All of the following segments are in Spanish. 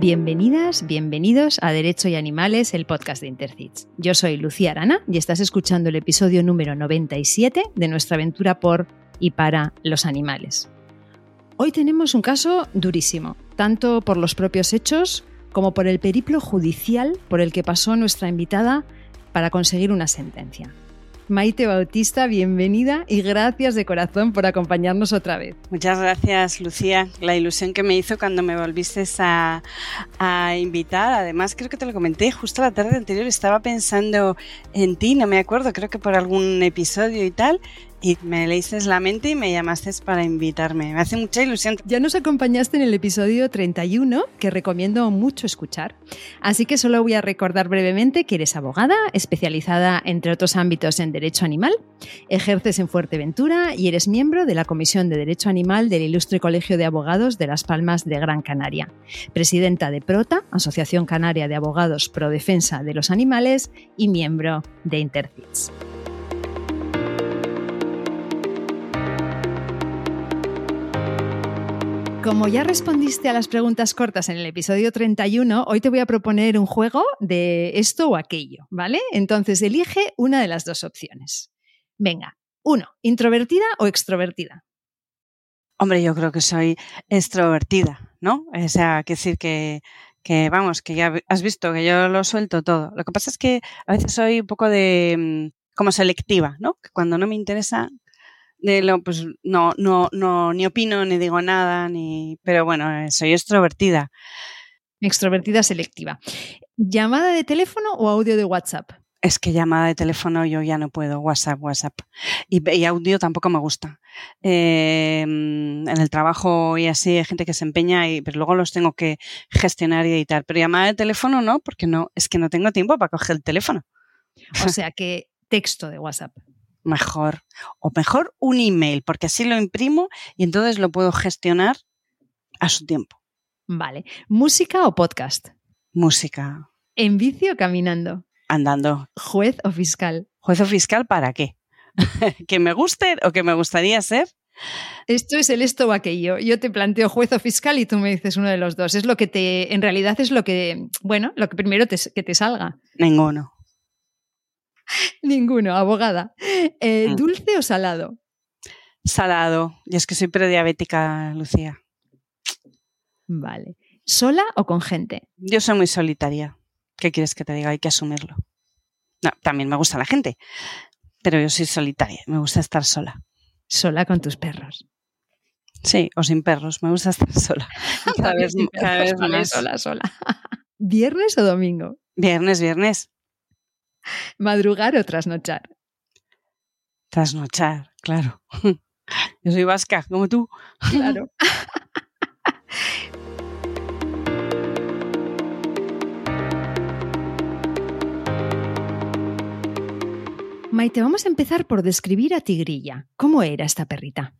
Bienvenidas, bienvenidos a Derecho y Animales, el podcast de Intercits. Yo soy Lucía Arana y estás escuchando el episodio número 97 de nuestra aventura por y para los animales. Hoy tenemos un caso durísimo, tanto por los propios hechos como por el periplo judicial por el que pasó nuestra invitada para conseguir una sentencia. Maite Bautista, bienvenida y gracias de corazón por acompañarnos otra vez. Muchas gracias, Lucía. La ilusión que me hizo cuando me volviste a, a, invitar. Además, creo que te lo comenté justo la tarde anterior. Estaba pensando en ti, no me acuerdo, creo que por algún episodio y tal y me leíste la mente y me llamaste para invitarme. Me hace mucha ilusión. Ya nos acompañaste en el episodio 31, que recomiendo mucho escuchar. Así que solo voy a recordar brevemente que eres abogada, especializada entre otros ámbitos en derecho animal, ejerces en Fuerteventura y eres miembro de la Comisión de Derecho Animal del Ilustre Colegio de Abogados de Las Palmas de Gran Canaria, presidenta de PROTA, Asociación Canaria de Abogados Pro Defensa de los Animales y miembro de Intercits. Como ya respondiste a las preguntas cortas en el episodio 31, hoy te voy a proponer un juego de esto o aquello, ¿vale? Entonces elige una de las dos opciones. Venga, uno, introvertida o extrovertida. Hombre, yo creo que soy extrovertida, ¿no? O sea, que decir que, que, vamos, que ya has visto que yo lo suelto todo. Lo que pasa es que a veces soy un poco de mm, como selectiva, ¿no? Cuando no me interesa, de lo, pues no, no, no, ni opino, ni digo nada, ni, pero bueno, eh, soy extrovertida. Extrovertida selectiva. ¿Llamada de teléfono o audio de WhatsApp? Es que llamada de teléfono yo ya no puedo, WhatsApp, WhatsApp. Y, audio tampoco me gusta. Em, en el trabajo y así hay gente que se empeña, y, pero luego los tengo que gestionar y editar. Pero llamada de teléfono no, porque no, es que no tengo tiempo para coger el teléfono. O sea que texto de WhatsApp mejor. O mejor un email, porque así lo imprimo y entonces lo puedo gestionar a su tiempo. Vale. ¿Música o podcast? Música. ¿En bici o caminando? Andando. ¿Juez o fiscal? ¿Juez o fiscal para qué? ¿Que me guste o que me gustaría ser? Esto es el esto o aquello. Yo te planteo juez o fiscal y tú me dices uno de los dos. Es lo que te, en realidad es lo que, bueno, lo que primero que te salga. Ninguno. Ninguno, abogada. Eh, mm. ¿Dulce o salado? Salado. Y es que soy prediabética, Lucía. Vale. ¿Sola o con gente? Yo soy muy solitaria. ¿Qué quieres que te diga? Hay que asumirlo. No, también me gusta la gente, pero yo soy solitaria. Me gusta estar sola. ¿Sola con tus perros? Sí, o sin perros. Me gusta estar sola. Cada vez, cada vez más. Sola, sola. ¿Viernes o domingo? Viernes, viernes. ¿Madrugar o trasnochar? Trasnochar, claro. Yo soy vasca, como tú. Claro. Maite, vamos a empezar por describir a Tigrilla. ¿Cómo era esta perrita?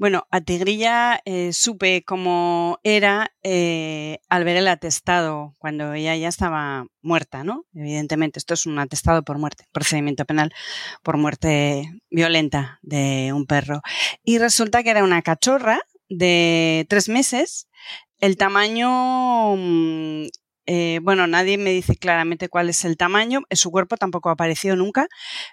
Bueno, a Tigrilla eh, supe cómo era eh, al ver el atestado cuando ella ya estaba muerta, ¿no? Evidentemente, esto es un atestado por muerte, procedimiento penal por muerte violenta de un perro. Y resulta que era una cachorra de tres meses. El tamaño mm, eh, bueno, nadie me dice claramente cuál es el tamaño, su cuerpo tampoco ha aparecido nunca,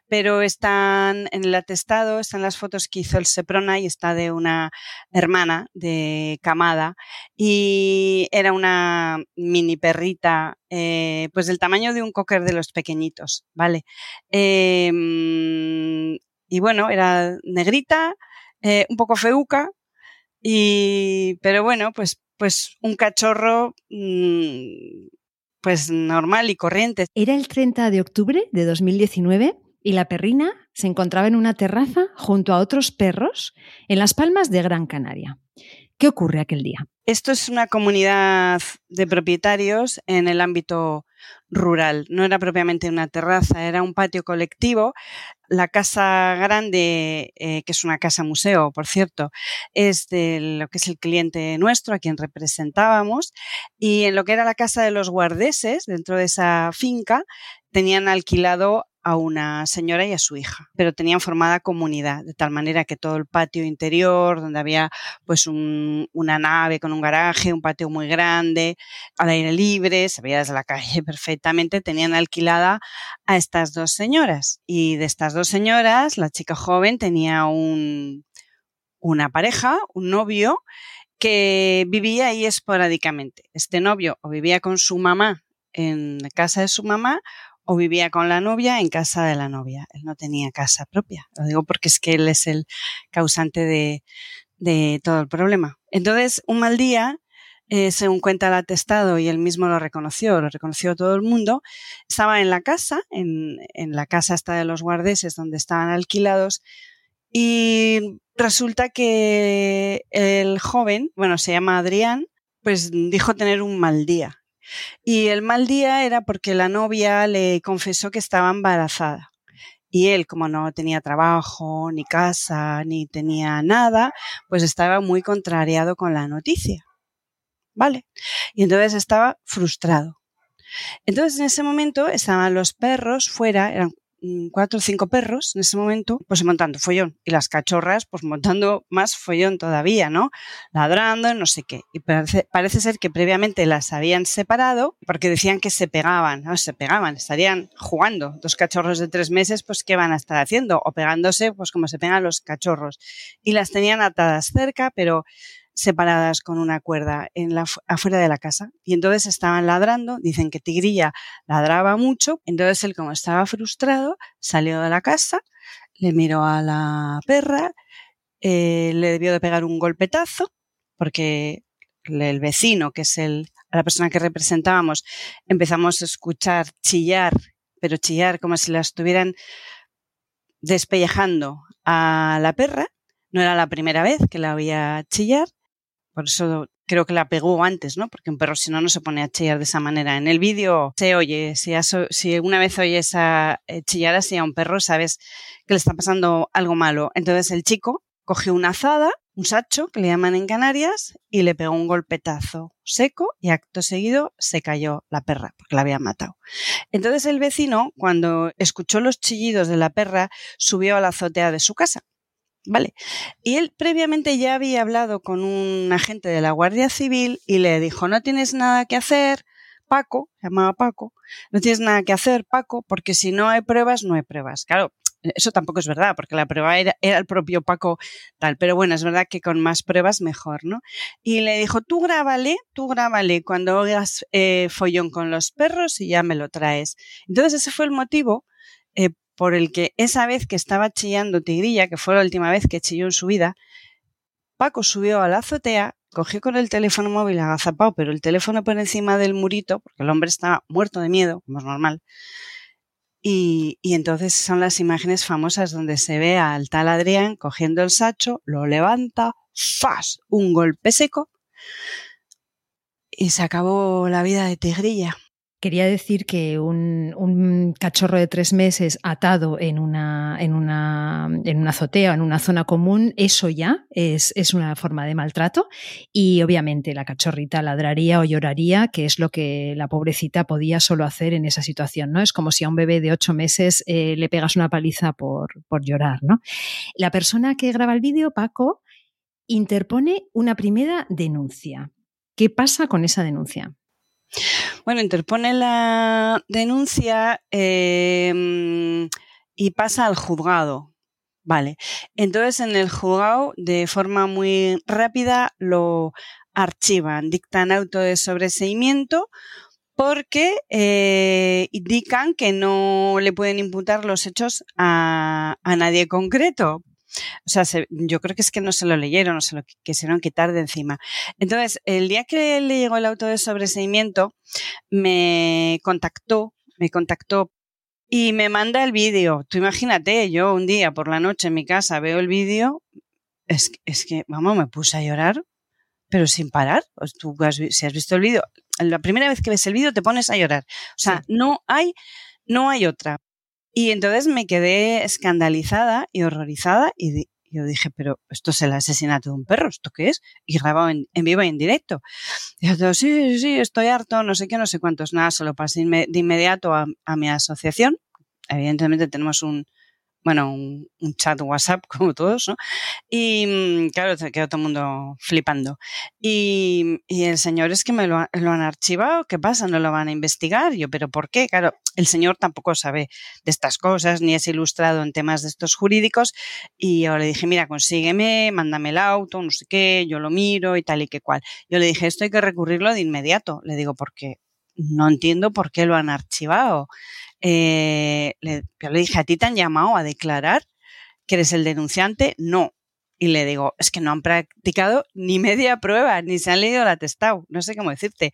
pero están en el atestado, están las fotos que hizo el Seprona y está de una hermana de camada y era una mini perrita, eh, pues del tamaño de un cocker de los pequeñitos, ¿vale? Em, y bueno, era negrita, eh, un poco feuca, y, pero bueno, pues pues un cachorro mm, pues normal y corriente. Era el 30 de octubre de 2019 y la perrina se encontraba en una terraza junto a otros perros en las Palmas de Gran Canaria. ¿Qué ocurre aquel día? Esto es una comunidad de propietarios en el ámbito rural. No era propiamente una terraza, era un patio colectivo. La casa grande, eh, que es una casa museo, por cierto, es de lo que es el cliente nuestro, a quien representábamos. Y en lo que era la casa de los guardeses, dentro de esa finca, tenían alquilado a una señora y a su hija, pero tenían formada comunidad, de tal manera que todo el patio interior, donde había pues una nave con un garaje, un patio muy grande, al aire libre, se veía desde la calle perfectamente, tenían alquilada a estas dos señoras. Y de estas dos señoras, la chica joven tenía un, una pareja, un novio, que vivía ahí esporádicamente. Este novio o vivía con su mamá en casa de su mamá o vivía con la novia en casa de la novia. Él no tenía casa propia. Lo digo porque es que él es el causante de, todo el problema. Entonces, un mal día, eh, según cuenta el atestado, y él mismo lo reconoció, lo reconoció todo el mundo, estaba en la casa, en, en la casa esta de los guardeses donde estaban alquilados, y resulta que el joven, bueno, se llama Adrián, pues dijo tener un mal día. Y el mal día era porque la novia le confesó que estaba embarazada. Y él, como no tenía trabajo, ni casa, ni tenía nada, pues estaba muy contrariado con la noticia. ¿Vale? Y entonces estaba frustrado. Entonces en ese momento estaban los perros fuera, eran cuatro o cinco perros en ese momento, pues montando follón. Y las cachorras, pues montando más follón todavía, ¿no? Ladrando, no sé qué. Y parece, parece ser que previamente las habían separado porque decían que se pegaban, ¿no? Se pegaban, estarían jugando. Dos cachorros de tres meses, pues ¿qué van a estar haciendo? O pegándose, pues como se pegan los cachorros. Y las tenían atadas cerca, pero separadas con una cuerda en la, afuera de la casa. Y entonces estaban ladrando, dicen que Tigrilla ladraba mucho, entonces él como estaba frustrado, salió de la casa, le miró a la perra, eh, le debió de pegar un golpetazo, porque el vecino, que es el, la persona que representábamos, empezamos a escuchar chillar, pero chillar como si la estuvieran despellejando a la perra. No era la primera vez que la oía chillar. Por eso creo que la pegó antes, ¿no? Porque un perro si no no se pone a chillar de esa manera. En el vídeo se oye, si, una vez oyes a eh, chillar así a un perro, sabes que le está pasando algo malo. Entonces el chico cogió una azada, un sacho, que le llaman en Canarias, y le pegó un golpetazo seco y acto seguido se cayó la perra, porque la había matado. Entonces el vecino, cuando escuchó los chillidos de la perra, subió a la azotea de su casa Vale. Y él previamente ya había hablado con un agente de la Guardia Civil y le dijo, no tienes nada que hacer, Paco, llamaba Paco, no tienes nada que hacer, Paco, porque si no hay pruebas, no hay pruebas. Claro, eso tampoco es verdad, porque la prueba era, el propio Paco tal, pero bueno, es verdad que con más pruebas mejor, ¿no? Y le dijo, tú grábale, tú grábale cuando hagas eh, follón con los perros y ya me lo traes. Entonces ese fue el motivo eh, por el que esa vez que estaba chillando Tigrilla, que fue la última vez que chilló en su vida, Paco subió a la azotea, cogió con el teléfono móvil agazapado, pero el teléfono por encima del murito, porque el hombre estaba muerto de miedo, como es normal. Y, y entonces son las imágenes famosas donde se ve al tal Adrián cogiendo el sacho, lo levanta, ¡fas! Un golpe seco y se acabó la vida de Tigrilla. Quería decir que un, cachorro de tres meses atado en una, en, una, en una azotea, en una zona común, eso ya es, una forma de maltrato y obviamente la cachorrita ladraría o lloraría, que es lo que la pobrecita podía solo hacer en esa situación. ¿no? Es como si a un bebé de ocho meses eh, le pegas una paliza por, por llorar. ¿no? La persona que graba el vídeo, Paco, interpone una primera denuncia. ¿Qué pasa con esa denuncia? Bueno, interpone la denuncia em, y pasa al juzgado. Vale. Entonces, en el juzgado, de forma muy rápida, lo archivan, dictan auto de sobreseimiento porque eh, indican que no le pueden imputar los hechos a, a nadie concreto, o sea, yo creo que es que no se lo leyeron, no se lo quisieron quitar de encima. Entonces, el día que le llegó el auto de sobreseimiento, me contactó, me contactó y me manda el vídeo. Tú imagínate, yo un día por la noche en mi casa veo el vídeo, es, es que, vamos, me puse a llorar, pero sin parar. Tú si has visto el vídeo, la primera vez que ves el vídeo te pones a llorar. O sea, no hay, no hay otra. Y entonces me quedé escandalizada y horrorizada y yo dije, pero esto es el asesinato de un perro, ¿esto qué es? Y grabado en, vivo y en directo. Y yo, sí, sí, sí, estoy harto, no sé qué, no sé cuántos. Nada, se lo pasé de inmediato a, mi asociación, evidentemente tenemos un, bueno, un, chat WhatsApp como todos, ¿no? Y mm, claro, se quedó todo el mundo flipando. Y, el señor es que me lo, han archivado, ¿qué pasa? ¿No lo van a investigar? Yo, ¿pero por qué? Claro, el señor tampoco sabe de estas cosas, ni es ilustrado en temas de estos jurídicos. Y yo le dije, mira, consígueme, mándame el auto, no sé qué, yo lo miro y tal y que cual. Yo le dije, esto hay que recurrirlo de inmediato. Le digo, porque no entiendo por qué lo han archivado. Eh, le, yo le dije, ¿a ti te han llamado a declarar que eres el denunciante? No. Y le digo, es que no han practicado ni media prueba, ni se han leído el atestado, no sé cómo decirte.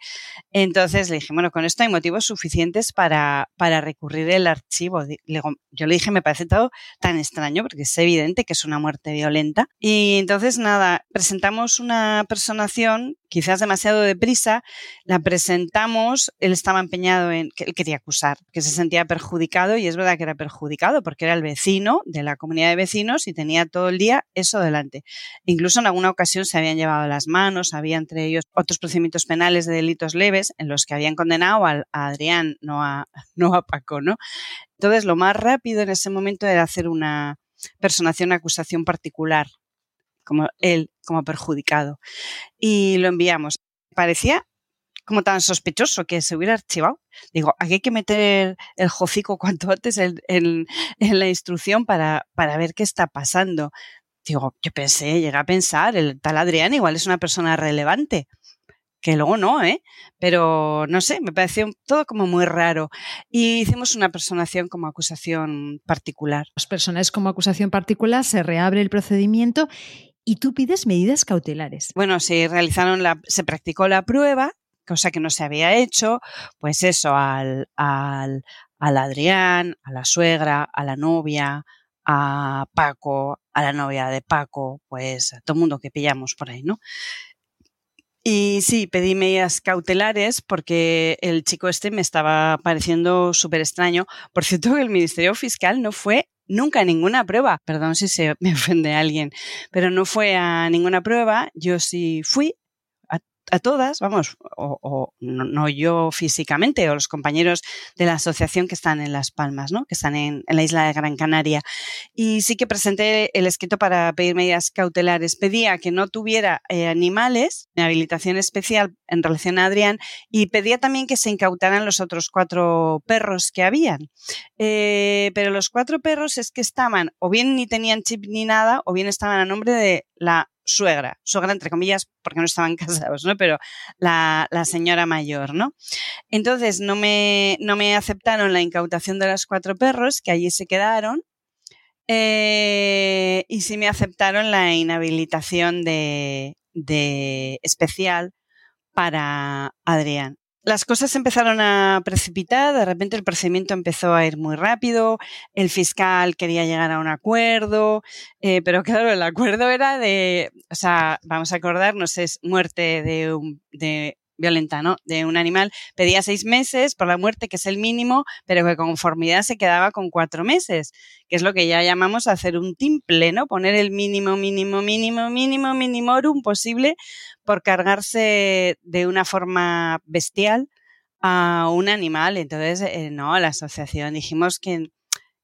Entonces le dije, bueno, con esto hay motivos suficientes para, para recurrir el archivo. yo le dije, me parece todo tan extraño porque es evidente que es una muerte violenta. Y entonces, nada, presentamos una personación quizás demasiado deprisa, la presentamos, él estaba empeñado en que él quería acusar, que se sentía perjudicado y es verdad que era perjudicado porque era el vecino de la comunidad de vecinos y tenía todo el día eso delante. Incluso en alguna ocasión se habían llevado las manos, había entre ellos otros procedimientos penales de delitos leves en los que habían condenado a, Adrián, no a, no a Paco, ¿no? Entonces, lo más rápido en ese momento era hacer una personación, acusación particular como él como perjudicado. Y lo enviamos. Parecía como tan sospechoso que se hubiera archivado. Digo, aquí hay que meter el hocico cuanto antes en, en, la instrucción para, para, ver qué está pasando. Digo, yo pensé, llegué a pensar, el tal Adrián igual es una persona relevante que luego no, ¿eh? Pero no sé, me pareció todo como muy raro. Y hicimos una personación como acusación particular. Los personajes como acusación particular, se reabre el procedimiento y tú pides medidas cautelares. Bueno, se realizaron la, se practicó la prueba, cosa que no se había hecho, pues eso, al, al, al Adrián, a la suegra, a la novia, a Paco, a la novia de Paco, pues a todo el mundo que pillamos por ahí, ¿no? Y sí, pedí medidas cautelares porque el chico este me estaba pareciendo súper extraño. Por cierto, el Ministerio Fiscal no fue nunca ninguna prueba. Perdón si se me ofende a alguien, pero no fue a ninguna prueba. Yo sí fui a todas, vamos, o, no, yo físicamente, o los compañeros de la asociación que están en Las Palmas, ¿no? que están en, la isla de Gran Canaria. Y sí que presenté el escrito para pedir medidas cautelares. Pedía que no tuviera eh, animales, de habilitación especial en relación a Adrián, y pedía también que se incautaran los otros cuatro perros que habían. Eh, pero los cuatro perros es que estaban, o bien ni tenían chip ni nada, o bien estaban a nombre de la suegra, suegra entre comillas, porque no estaban casados, ¿no? Pero la, señora mayor, ¿no? Entonces no me, no me aceptaron la incautación de los cuatro perros, que allí se quedaron, eh, y sí me aceptaron la inhabilitación de, de especial para Adrián las cosas empezaron a precipitar, de repente el procedimiento empezó a ir muy rápido, el fiscal quería llegar a un acuerdo, eh, pero claro, el acuerdo era de, o sea, vamos a acordarnos, es muerte de, un, de violenta, ¿no? De un animal. Pedía seis meses por la muerte, que es el mínimo, pero que conformidad se quedaba con cuatro meses, que es lo que ya llamamos hacer un timple, ¿no? Poner el mínimo, mínimo, mínimo, mínimo, minimorum posible por cargarse de una forma bestial a un animal. Entonces, eh, no, la asociación dijimos que,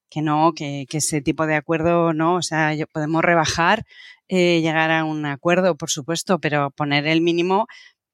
que no, que, que, ese tipo de acuerdo no, o sea, podemos rebajar, eh, llegar a un acuerdo, por supuesto, pero poner el mínimo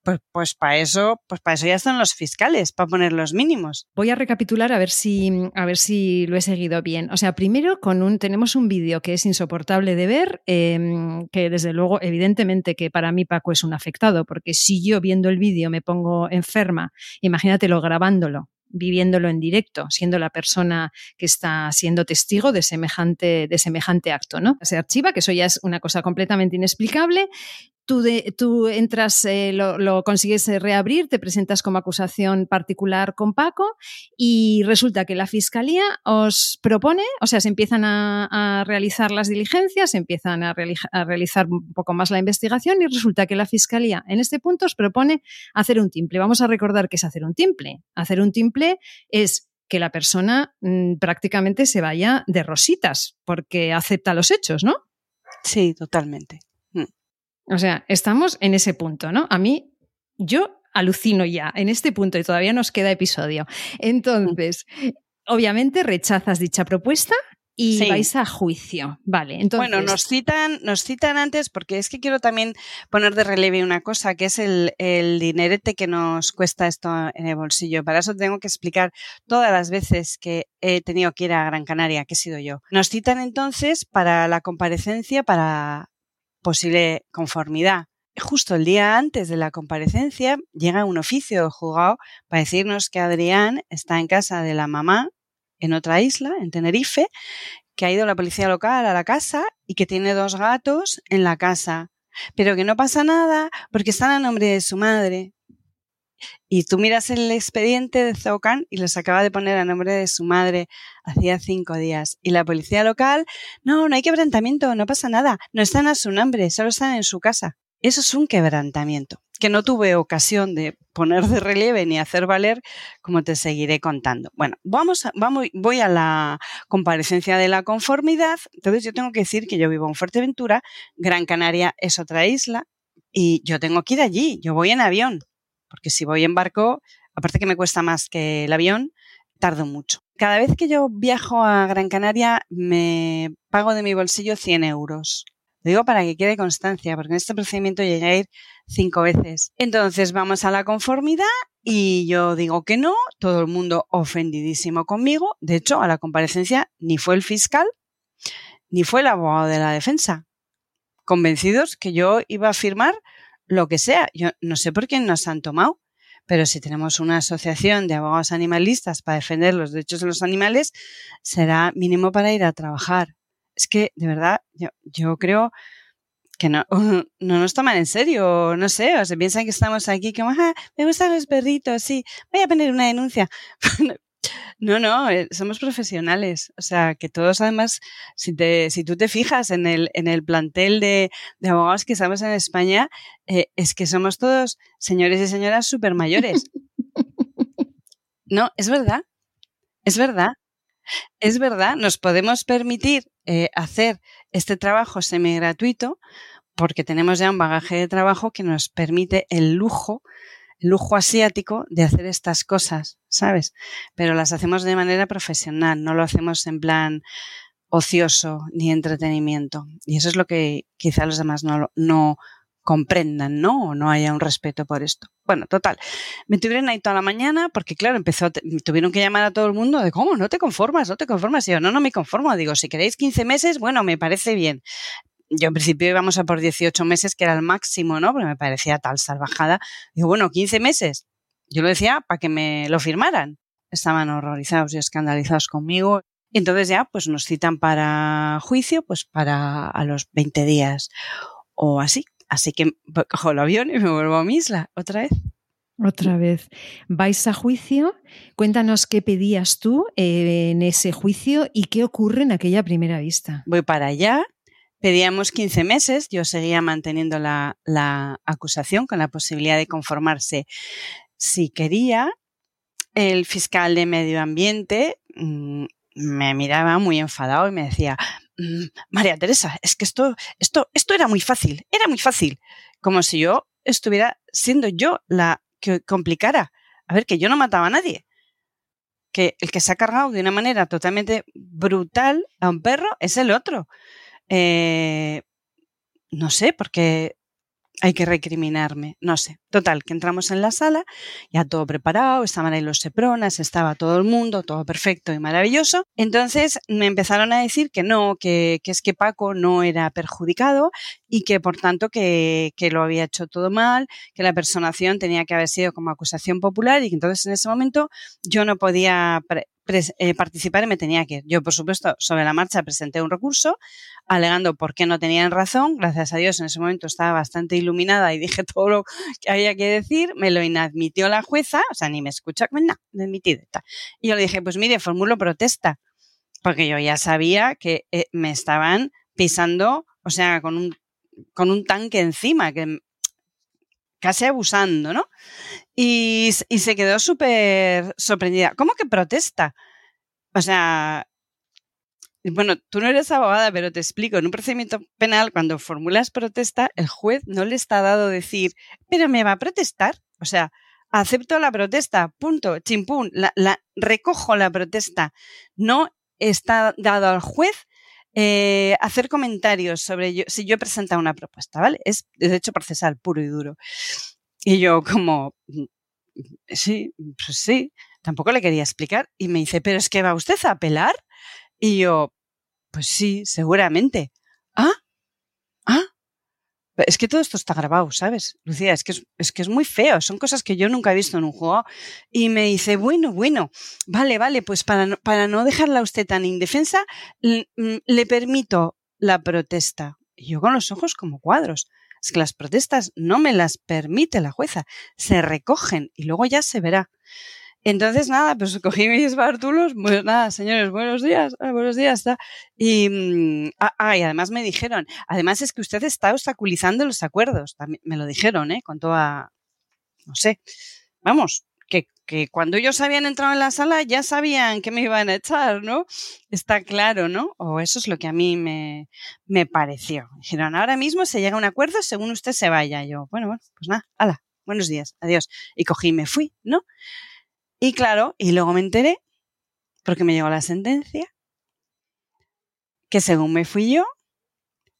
pues, pues para eso, pues para eso ya están los fiscales, para poner los mínimos. Voy a recapitular a ver si, a ver si lo he seguido bien. O sea, primero con un, tenemos un vídeo que es insoportable de ver, em, que desde luego, evidentemente que para mí Paco es un afectado, porque si yo viendo el vídeo me pongo enferma, imagínatelo grabándolo viviéndolo en directo, siendo la persona que está siendo testigo de semejante, de semejante acto, ¿no? Se archiva, que eso ya es una cosa completamente inexplicable, Tú, tú entras, eh, lo, consigues eh, reabrir, te presentas como acusación particular con Paco y resulta que la Fiscalía os propone, o sea, se empiezan a, realizar las diligencias, se empiezan a, a, realizar un poco más la investigación y resulta que la Fiscalía en este punto os propone hacer un timple. Vamos a recordar qué es hacer un timple. Hacer un timple es que la persona mm, prácticamente se vaya de rositas porque acepta los hechos, ¿no? Sí, totalmente. O sea, estamos en ese punto, ¿no? A mí, yo alucino ya en este punto y todavía nos queda episodio. Entonces, obviamente rechazas dicha propuesta y vais a juicio. Vale, entonces. Bueno, nos citan, nos citan antes porque es que quiero también poner de relieve una cosa, que es el, el dinerete que nos cuesta esto en el bolsillo. Para eso tengo que explicar todas las veces que he tenido que ir a Gran Canaria, que he sido yo. Nos citan entonces para la comparecencia para posible conformidad. Justo el día antes de la comparecencia llega un oficio del juzgado para decirnos que Adrián está en casa de la mamá en otra isla, en Tenerife, que ha ido la policía local a la casa y que tiene dos gatos en la casa, pero que no pasa nada porque están a nombre de su madre. Y tú miras el expediente de Zocan y los acaba de poner a nombre de su madre hacía cinco días. Y la policía local, no, no hay quebrantamiento, no pasa nada, no están a su nombre, solo están en su casa. Eso es un quebrantamiento que no tuve ocasión de poner de relieve ni hacer valer, como te seguiré contando. Bueno, vamos, vamos, voy a la comparecencia de la conformidad. Entonces yo tengo que decir que yo vivo en Fuerteventura, Gran Canaria es otra isla y yo tengo que ir allí. Yo voy en avión, porque si voy en barco, aparte que me cuesta más que el avión, tardo mucho. Cada vez que yo viajo a Gran Canaria me pago de mi bolsillo 100 euros digo para que quede constancia, porque en este procedimiento llegué a ir cinco veces. Entonces vamos a la conformidad y yo digo que no, todo el mundo ofendidísimo conmigo. De hecho, a la comparecencia ni fue el fiscal ni fue el abogado de la defensa. Convencidos que yo iba a firmar lo que sea. Yo no sé por qué nos han tomado, pero si tenemos una asociación de abogados animalistas para defender los derechos de los animales, será mínimo para ir a trabajar es que de verdad yo, yo creo que no, no nos toman en serio, no sé, o se piensan que estamos aquí como, ah, me gustan los perritos, sí, voy a poner una denuncia. No, no, eh, somos profesionales. O sea, que todos además, si, te, si tú te fijas en el, en el plantel de, abogados que estamos en España, eh, es que somos todos señores y señoras súper mayores. No, es verdad, es verdad. Es verdad, nos podemos permitir eh, hacer este trabajo semi gratuito porque tenemos ya un bagaje de trabajo que nos permite el lujo, lujo asiático de hacer estas cosas, ¿sabes? Pero las hacemos de manera profesional, no lo hacemos en plan ocioso ni entretenimiento. Y eso es lo que quizá los demás no, comprendan, ¿no? O no haya un respeto por esto. Bueno, total. Me tuvieron ahí toda la mañana porque, claro, empezó, tuvieron que llamar a todo el mundo de cómo, no te conformas, no te conformas. Y yo, no, no me conformo. Digo, si queréis 15 meses, bueno, me parece bien. Yo en principio íbamos a por 18 meses, que era el máximo, ¿no? Pero me parecía tal salvajada. Digo, bueno, 15 meses. Yo lo decía para que me lo firmaran. Estaban horrorizados y escandalizados conmigo. Y entonces ya, pues nos citan para juicio, pues para a los 20 días o así. Así que cojo el avión y me vuelvo a mi isla otra vez. Otra vez. ¿Vais a juicio? Cuéntanos qué pedías tú eh, en ese juicio y qué ocurre en aquella primera vista. Voy para allá. Pedíamos 15 meses. Yo seguía manteniendo la, la acusación con la posibilidad de conformarse si quería. El fiscal de medio ambiente mm, me miraba muy enfadado y me decía, Mm, María Teresa, es que esto, esto, esto era muy fácil, era muy fácil. Como si yo estuviera siendo yo la que complicara. A ver, que yo no mataba a nadie. Que el que se ha cargado de una manera totalmente brutal a un perro es el otro. Eh, no sé, porque hay que recriminarme, no sé. Total, que entramos en la sala, ya todo preparado, estaban ahí los sepronas, estaba todo el mundo, todo perfecto y maravilloso. Entonces me empezaron a decir que no, que, es que Paco no era perjudicado y que por tanto que, que, lo había hecho todo mal, que la personación tenía que haber sido como acusación popular y que entonces en ese momento yo no podía eh, participar y me tenía que ir. Yo, por supuesto, sobre la marcha presenté un recurso alegando por qué no tenían razón. Gracias a Dios en ese momento estaba bastante iluminada y dije todo lo que había que decir. Me lo inadmitió la jueza, o sea, ni me escucha, nada, admitido. Y yo le dije, pues mire, formulo protesta, porque yo ya sabía que eh, me estaban pisando, o sea, con un, con un tanque encima, que casi abusando, ¿no? Y, se quedó súper sorprendida. ¿Cómo que protesta? O sea, bueno, tú no eres abogada, pero te explico, en un procedimiento penal, cuando formulas protesta, el juez no le está dado decir, pero me va a protestar. O sea, acepto la protesta, punto, chimpún, la, la, recojo la protesta. No está dado al juez eh, hacer comentarios sobre yo, si yo he presentado una propuesta, ¿vale? Es derecho procesal puro y duro. Y yo como, mm, sí, pues sí, tampoco le quería explicar. Y me dice, pero es que va usted a apelar. Y yo, pues sí, seguramente. Ah, ah. Es que todo esto está grabado, ¿sabes? Lucía, es que es, que es muy feo, son cosas que yo nunca he visto en un juego. Y me dice, bueno, bueno, vale, vale, pues para no, para no dejarla usted tan indefensa, mm, le permito la protesta. Y yo con los ojos como cuadros. Es que las protestas no me las permite la jueza, se recogen y luego ya se verá. Entonces, nada, pues cogí mis bártulos, pues nada, señores, buenos días, ah, buenos días, Y, mm, ah, ah, además me dijeron, además es que usted está obstaculizando los acuerdos, también me lo dijeron, ¿eh? Con toda, no sé, vamos, que, cuando ellos habían entrado en la sala ya sabían que me iban a echar, ¿no? Está claro, ¿no? O eso es lo que a mí me, me pareció. Dijeron, ahora mismo se llega a un acuerdo según usted se vaya. Yo, bueno, bueno, pues nada, hala, buenos días, adiós. Y cogí y me fui, ¿no? Y claro, y luego me enteré, porque me llegó la sentencia, que según me fui yo,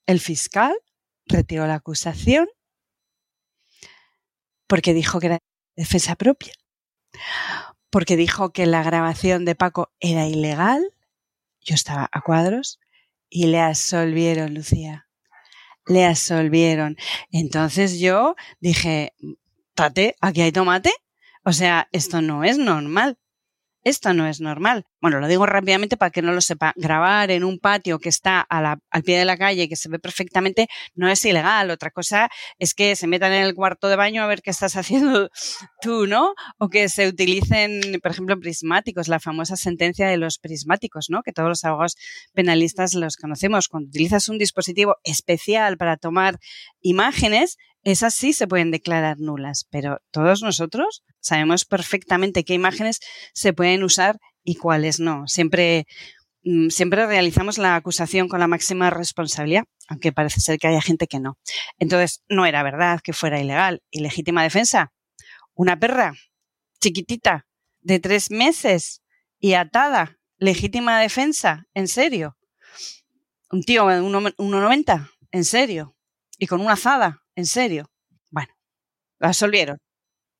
el fiscal retiró la acusación porque dijo que era defensa propia, porque dijo que la grabación de Paco era ilegal, yo estaba a cuadros, y le absolvieron, Lucía. Le absolvieron. Entonces yo dije, tate, aquí hay tomate, o sea, esto no es normal. Esto no es normal. Bueno, lo digo rápidamente para que no lo sepa. Grabar en un patio que está al pie de la calle, que se ve perfectamente, no es ilegal. Otra cosa es que se metan en el cuarto de baño a ver qué estás haciendo tú, ¿no? O que se utilicen, por ejemplo, prismáticos, la famosa sentencia de los prismáticos, ¿no? Que todos los abogados penalistas los conocemos. Cuando utilizas un dispositivo especial para tomar imágenes, esas sí se pueden declarar nulas, pero todos nosotros sabemos perfectamente qué imágenes se pueden usar y cuáles no. Siempre, mm, siempre realizamos la acusación con la máxima responsabilidad, aunque parece ser que haya gente que no. Entonces, no era verdad que fuera ilegal. ¿Y legítima defensa? Una perra chiquitita de tres meses y atada. ¿Legítima defensa? ¿En serio? Un tío de 1,90? ¿En serio? ¿Y con una azada? ¿En serio? Bueno, lo absolvieron.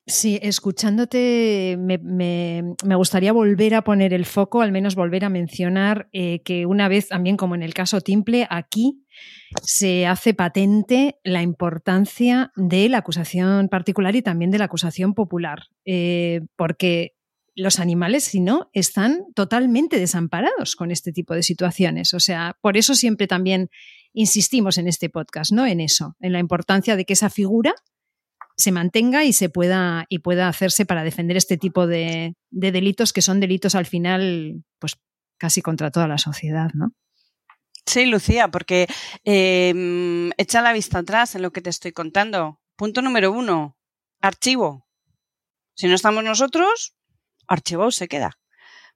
Sí, escuchándote me, me, gustaría volver a poner el foco, al menos volver a mencionar eh, que una vez también como en el caso Timple, aquí se hace patente la importancia de la acusación particular y también de la acusación popular, eh, porque los animales, si no, están totalmente desamparados con este tipo de situaciones. O sea, por eso siempre también insistimos en este podcast, ¿no? En eso, en la importancia de que esa figura se mantenga y se pueda y pueda hacerse para defender este tipo de, delitos que son delitos al final, pues casi contra toda la sociedad, ¿no? Sí, Lucía, porque em, echa la vista atrás en lo que te estoy contando. Punto número uno, archivo. Si no estamos nosotros, archivado se queda.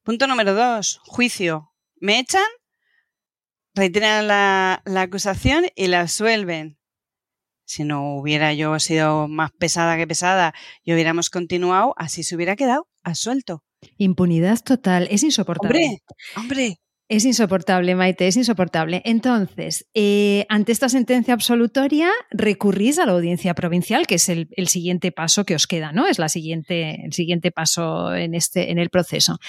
Punto número dos, juicio. ¿Me echan? Retiran la, acusación y la suelven. Si no hubiera yo sido más pesada que pesada y hubiéramos continuado, así se hubiera quedado asuelto. Impunidad total, es insoportable. Hombre, hombre. Es insoportable, Maite, es insoportable. Entonces, eh, ante esta sentencia absolutoria, recurrís a la audiencia provincial, que es el, el, siguiente paso que os queda, ¿no? Es la siguiente, el siguiente paso en, este, en el proceso.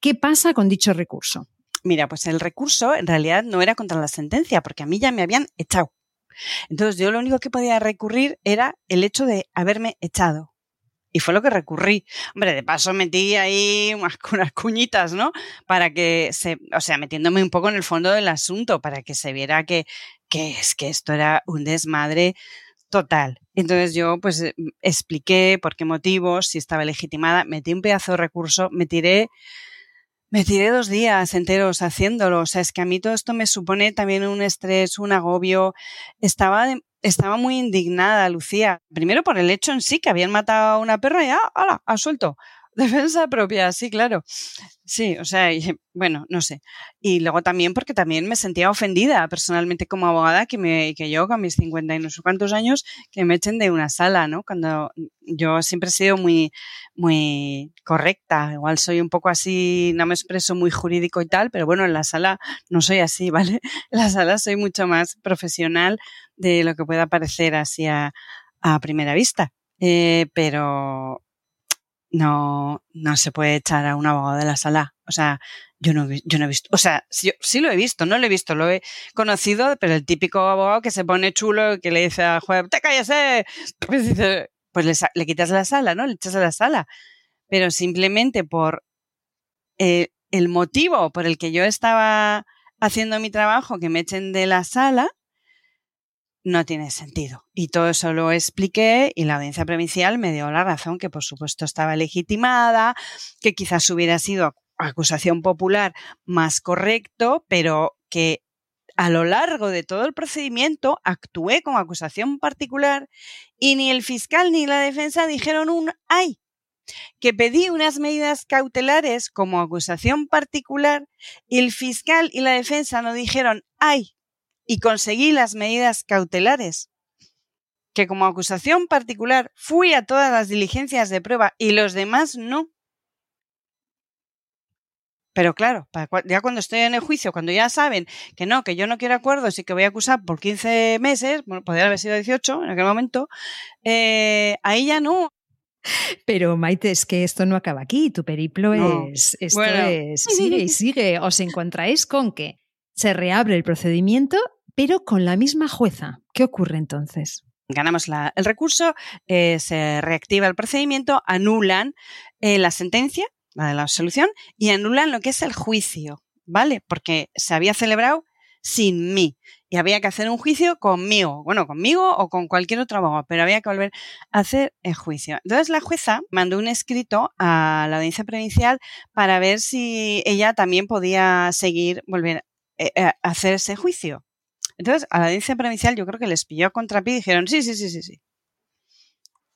¿Qué pasa con dicho recurso? Mira, pues el recurso en realidad no era contra la sentencia, porque a mí ya me habían echado. Entonces yo lo único que podía recurrir era el hecho de haberme echado. Y fue lo que recurrí. Hombre, de paso metí ahí unas, cuñitas, ¿no? Para que se, o sea, metiéndome un poco en el fondo del asunto, para que se viera que, que es que esto era un desmadre total. Entonces yo pues expliqué por qué motivos, si estaba legitimada, metí un pedazo de recurso, me tiré me tiré dos días enteros haciéndolo. O sea, es que a mí todo esto me supone también un estrés, un agobio. Estaba, estaba muy indignada, Lucía. Primero por el hecho en sí, que habían matado a una perra y ya, ¡hala! ha suelto. defensa propia, sí, claro. Sí, o sea, bueno, no sé. Y luego también porque también me sentía ofendida personalmente como abogada que, me, que yo con mis 50 y no sé cuántos años que me echen de una sala, ¿no? Cuando yo siempre he sido muy, muy correcta, igual soy un poco así, no me expreso muy jurídico y tal, pero bueno, en la sala no soy así, ¿vale? En la sala soy mucho más profesional de lo que pueda parecer así a, a primera vista. Eh, pero no, no se puede echar a un abogado de la sala. O sea, yo no, yo no he visto, o sea, sí, sí, lo he visto, no lo he visto, lo he conocido, pero el típico abogado que se pone chulo, que le dice al juez, te cállese, pues, dice, pues le, le, quitas la sala, ¿no? Le echas a la sala. Pero simplemente por eh, el motivo por el que yo estaba haciendo mi trabajo, que me echen de la sala, no tiene sentido. Y todo eso lo expliqué y la audiencia provincial me dio la razón, que por supuesto estaba legitimada, que quizás hubiera sido acusación popular más correcto, pero que a lo largo de todo el procedimiento actué como acusación particular y ni el fiscal ni la defensa dijeron un ay, que pedí unas medidas cautelares como acusación particular y el fiscal y la defensa no dijeron ay, y conseguí las medidas cautelares, que como acusación particular fui a todas las diligencias de prueba y los demás no. Pero claro, ya cuando estoy en el juicio, cuando ya saben que no, que yo no quiero acuerdos y que voy a acusar por 15 meses, bueno, podría haber sido 18 en aquel momento, eh, ahí ya no. Pero Maite, es que esto no acaba aquí, tu periplo es, esto es, sigue y sigue. Os encontráis con que se reabre el procedimiento, pero con la misma jueza. ¿Qué ocurre entonces? Ganamos el recurso, eh, se reactiva el procedimiento, anulan eh, la sentencia, la de la absolución, y anulan lo que es el juicio, ¿vale? Porque se había celebrado sin mí y había que hacer un juicio conmigo, bueno, conmigo o con cualquier otro abogado, pero había que volver a hacer el juicio. Entonces la jueza mandó un escrito a la audiencia provincial para ver si ella también podía seguir, volver hacer ese juicio. Entonces, a la audiencia provincial yo creo que les pilló contra pie y dijeron, sí, sí, sí, sí, sí.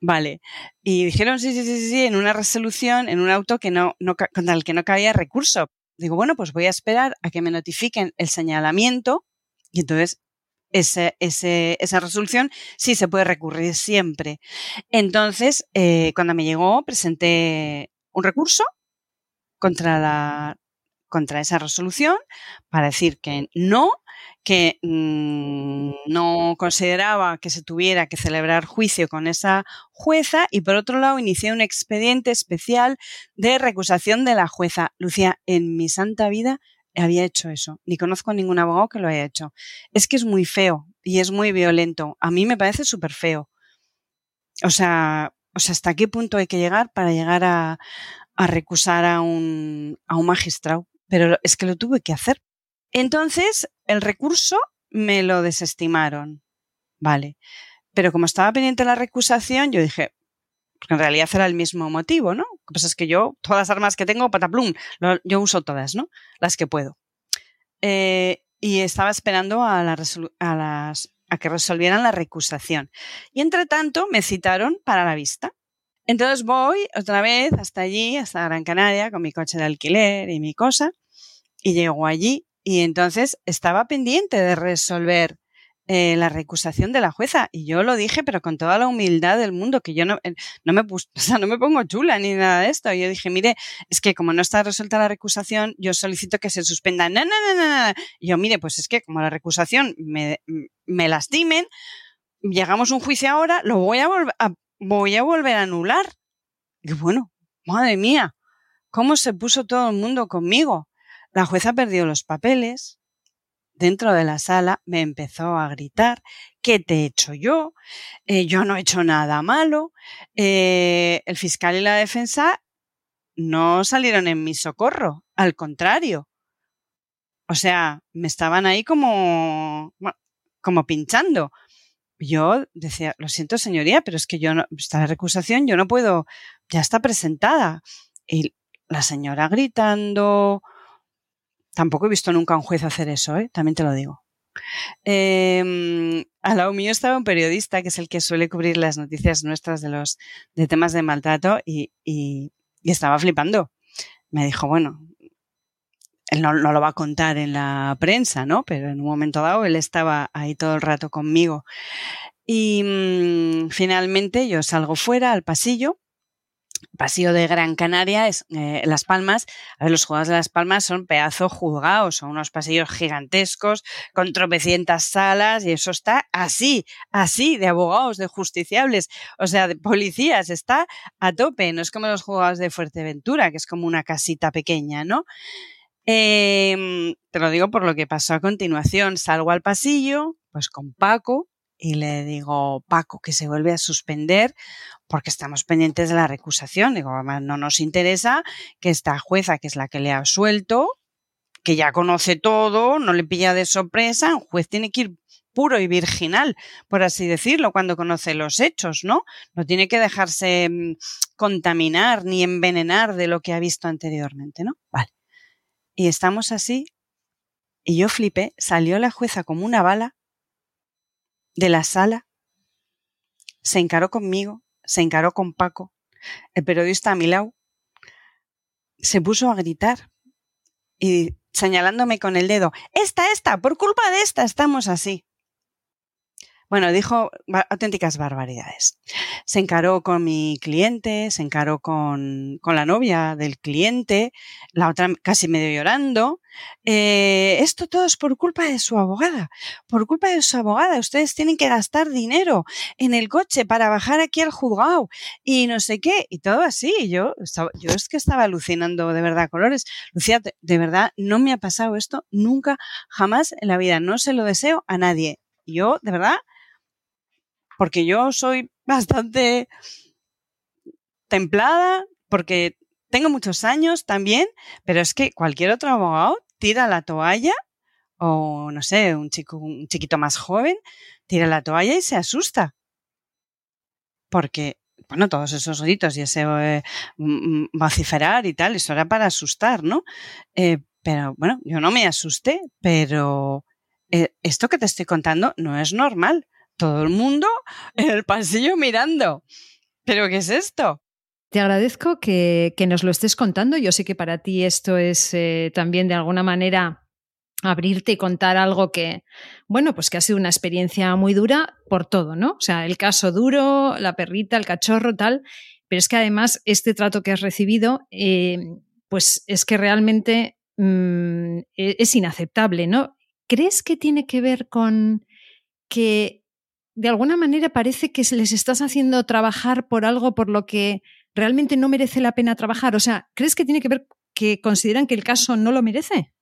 Vale. Y dijeron, sí, sí, sí, sí, en una resolución, en un auto que no, no, contra el que no cabía recurso. Digo, bueno, pues voy a esperar a que me notifiquen el señalamiento y entonces ese, ese, esa resolución sí se puede recurrir siempre. Entonces, eh, cuando me llegó, presenté un recurso contra la contra esa resolución para decir que no, que mm, no consideraba que se tuviera que celebrar juicio con esa jueza y por otro lado inicié un expediente especial de recusación de la jueza. Lucía, en mi santa vida había hecho eso, ni conozco a ningún abogado que lo haya hecho. Es que es muy feo y es muy violento. A mí me parece súper feo. O sea, o sea, ¿hasta qué punto hay que llegar para llegar a, a recusar a un, a un magistrado? Pero es que lo tuve que hacer. Entonces, el recurso me lo desestimaron. Vale. Pero como estaba pendiente la recusación, yo dije, en realidad era el mismo motivo, ¿no? Lo que pasa es que yo, todas las armas que tengo, pataplum, yo uso todas, ¿no? Las que puedo. Eh, y estaba esperando a, a, las, a que resolvieran la recusación. Y entre tanto, me citaron para la vista. Entonces voy otra vez hasta allí, hasta Gran Canaria, con mi coche de alquiler y mi cosa, y llego allí y entonces estaba pendiente de resolver eh, la recusación de la jueza. Y yo lo dije, pero con toda la humildad del mundo, que yo no, eh, no, me, o sea, no me pongo chula ni nada de esto. yo dije, mire, es que como no está resuelta la recusación, yo solicito que se suspenda. No, no, no, no. Y yo, mire, pues es que como la recusación me, me lastimen, llegamos a un juicio ahora, lo voy a, a voy a volver a anular. Y bueno, madre mía, ¿cómo se puso todo el mundo conmigo? La jueza perdió los papeles. Dentro de la sala me empezó a gritar, ¿qué te he hecho yo? Eh, yo no he hecho nada malo. Eh, el fiscal y la defensa no salieron en mi socorro, al contrario. O sea, me estaban ahí como, como pinchando yo decía, lo siento señoría, pero es que yo no, esta recusación yo no puedo, ya está presentada. Y la señora gritando, tampoco he visto nunca a un juez hacer eso, ¿eh? también te lo digo. Eh, al lado mío estaba un periodista que es el que suele cubrir las noticias nuestras de los de temas de maltrato y, y estaba flipando. Me dijo, bueno, él no, lo va a contar en la prensa, ¿no? Pero en un momento dado él estaba ahí todo el rato conmigo. Y mm, finalmente yo salgo fuera al pasillo pasillo de Gran Canaria, es, eh, Las Palmas, a ver, los juzgados de Las Palmas son pedazos juzgados, son unos pasillos gigantescos con tropecientas salas y eso está así, así, de abogados, de justiciables, o sea, de policías, está a tope, no es como los juzgados de Fuerteventura, que es como una casita pequeña, ¿no? Em, te lo digo por lo que pasó a continuación, salgo al pasillo, pues con Paco, y le digo, Paco, que se vuelve a suspender porque estamos pendientes de la recusación. Digo, no nos interesa que esta jueza, que es la que le ha suelto, que ya conoce todo, no le pilla de sorpresa, un juez tiene que ir puro y virginal, por así decirlo, cuando conoce los hechos, ¿no? No tiene que dejarse mm, contaminar ni envenenar de lo que ha visto anteriormente, ¿no? Vale. Y estamos así, y yo flipé, salió la jueza como una bala de la sala, se encaró conmigo, se encaró con Paco, el periodista a mi se puso a gritar y señalándome con el dedo, esta, esta, por culpa de esta estamos así. Bueno, dijo auténticas barbaridades. Se encaró con mi cliente, se encaró con, con la novia del cliente, la otra casi medio llorando. Eh, esto todo es por culpa de su abogada, por culpa de su abogada. Ustedes tienen que gastar dinero en el coche para bajar aquí al juzgado y no sé qué, y todo así. Yo, yo es que estaba alucinando de verdad colores. Lucía, de verdad, no me ha pasado esto nunca, jamás en la vida. No se lo deseo a nadie. Yo, de verdad, porque yo soy bastante templada, porque tengo muchos años también, pero es que cualquier otro abogado tira la toalla o no sé, un chico un chiquito más joven tira la toalla y se asusta. Porque bueno, todos esos gritos y ese eh, vociferar y tal, eso era para asustar, ¿no? Eh, pero bueno, yo no me asusté, pero eh, esto que te estoy contando no es normal todo el mundo en el pasillo mirando. ¿Pero qué es esto? Te agradezco que, nos lo estés contando. Yo sé que para ti esto es eh, también de alguna manera abrirte y contar algo que, bueno, pues que ha sido una experiencia muy dura por todo, ¿no? O sea, el caso duro, la perrita, el cachorro, tal. Pero es que además este trato que has recibido, eh, pues es que realmente mm, e-, es inaceptable, ¿no? ¿Crees que tiene que ver con que de alguna manera parece que les estás haciendo trabajar por algo por lo que realmente no merece la pena trabajar. O sea, ¿crees que tiene que ver que consideran que el caso no lo merece?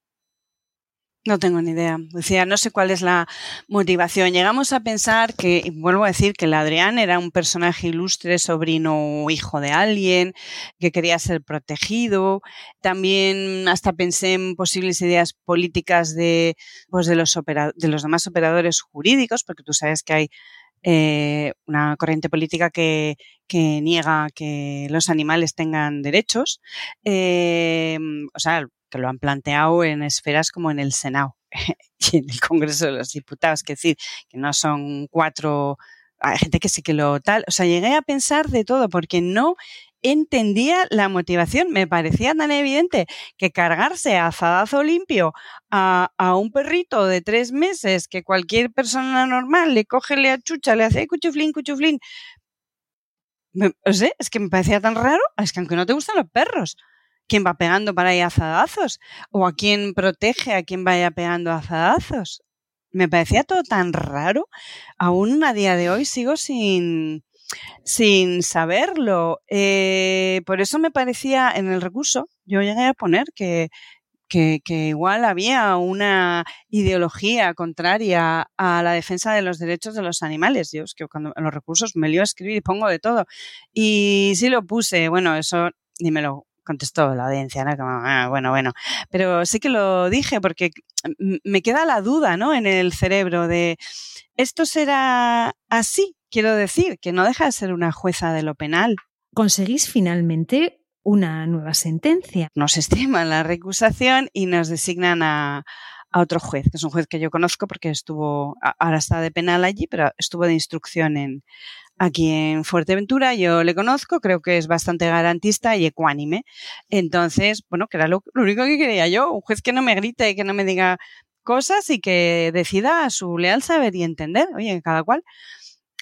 No tengo ni idea. Decía, no sé cuál es la motivación. Llegamos a pensar que, vuelvo a decir, que el Adrián era un personaje ilustre, sobrino o hijo de alguien, que quería ser protegido. También hasta pensé en posibles ideas políticas de, pues de, los, de los demás operadores jurídicos, porque tú sabes que hay eh, una corriente política que, que, niega que los animales tengan derechos. Eh, o sea, que lo han planteado en esferas como en el Senado y en el Congreso de los Diputados, que decir, que no son cuatro, hay gente que sí que lo tal, o sea, llegué a pensar de todo porque no entendía la motivación. Me parecía tan evidente que cargarse a zadazo limpio a, a, un perrito de tres meses que cualquier persona normal le coge, le achucha, le hace cuchuflín, cuchuflín. no sé, es que me parecía tan raro. Es que aunque no te gustan los perros, quién va pegando para ahí azadazos o a quién protege a quién vaya pegando azadazos. Me parecía todo tan raro. Aún a día de hoy sigo sin, sin saberlo. Eh, por eso me parecía en el recurso, yo llegué a poner que, que, que, igual había una ideología contraria a la defensa de los derechos de los animales. Yo es que cuando en los recursos me lío a escribir y pongo de todo. Y sí lo puse, bueno, eso ni me lo contestó la audiencia, ¿no? Como, ah, bueno, bueno. Pero sí que lo dije porque me queda la duda, ¿no? En el cerebro de, ¿esto será así? Quiero decir, que no deja de ser una jueza de lo penal. ¿Conseguís finalmente una nueva sentencia? Nos estiman la recusación y nos designan a, a otro juez, que es un juez que yo conozco porque estuvo, ahora está de penal allí, pero estuvo de instrucción en, aquí en Fuerteventura. Yo le conozco, creo que es bastante garantista y ecuánime. Entonces, bueno, que era lo, único que quería yo, un juez que no me grite y que no me diga cosas y que decida a su leal saber y entender, oye, cada cual.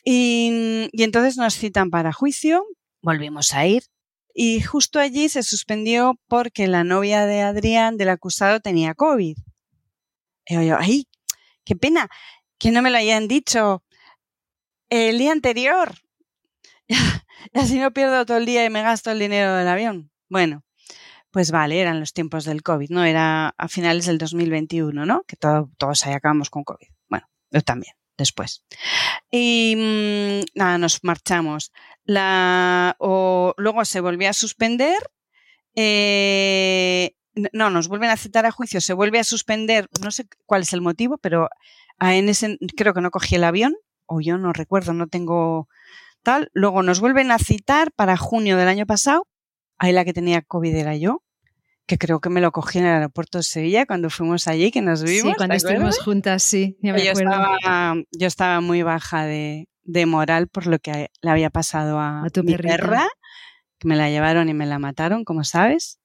Y, y entonces nos citan para juicio, volvimos a ir, y justo allí se suspendió porque la novia de Adrián, del acusado, tenía COVID. Yo, ay, qué pena que no me lo hayan dicho el día anterior. y así no pierdo todo el día y me gasto el dinero del avión. Bueno, pues vale, eran los tiempos del COVID, ¿no? Era a finales del 2021, ¿no? Que todos ahí acabamos con COVID. Bueno, yo también, después. Y mm, nada, nos marchamos. La, o, luego se volvió a suspender. Eh, no, nos vuelven a citar a juicio, se vuelve a suspender, no sé cuál es el motivo, pero en ese, creo que no cogí el avión, o yo no recuerdo, no tengo tal. Luego nos vuelven a citar para junio del año pasado. Ahí la que tenía COVID era yo, que creo que me lo cogí en el aeropuerto de Sevilla cuando fuimos allí, que nos vimos. Sí, cuando estuvimos juntas, sí, yo, Estaba, yo estaba muy baja de, de, moral por lo que le había pasado a, tu mi perra, que me la llevaron y me la mataron, como sabes.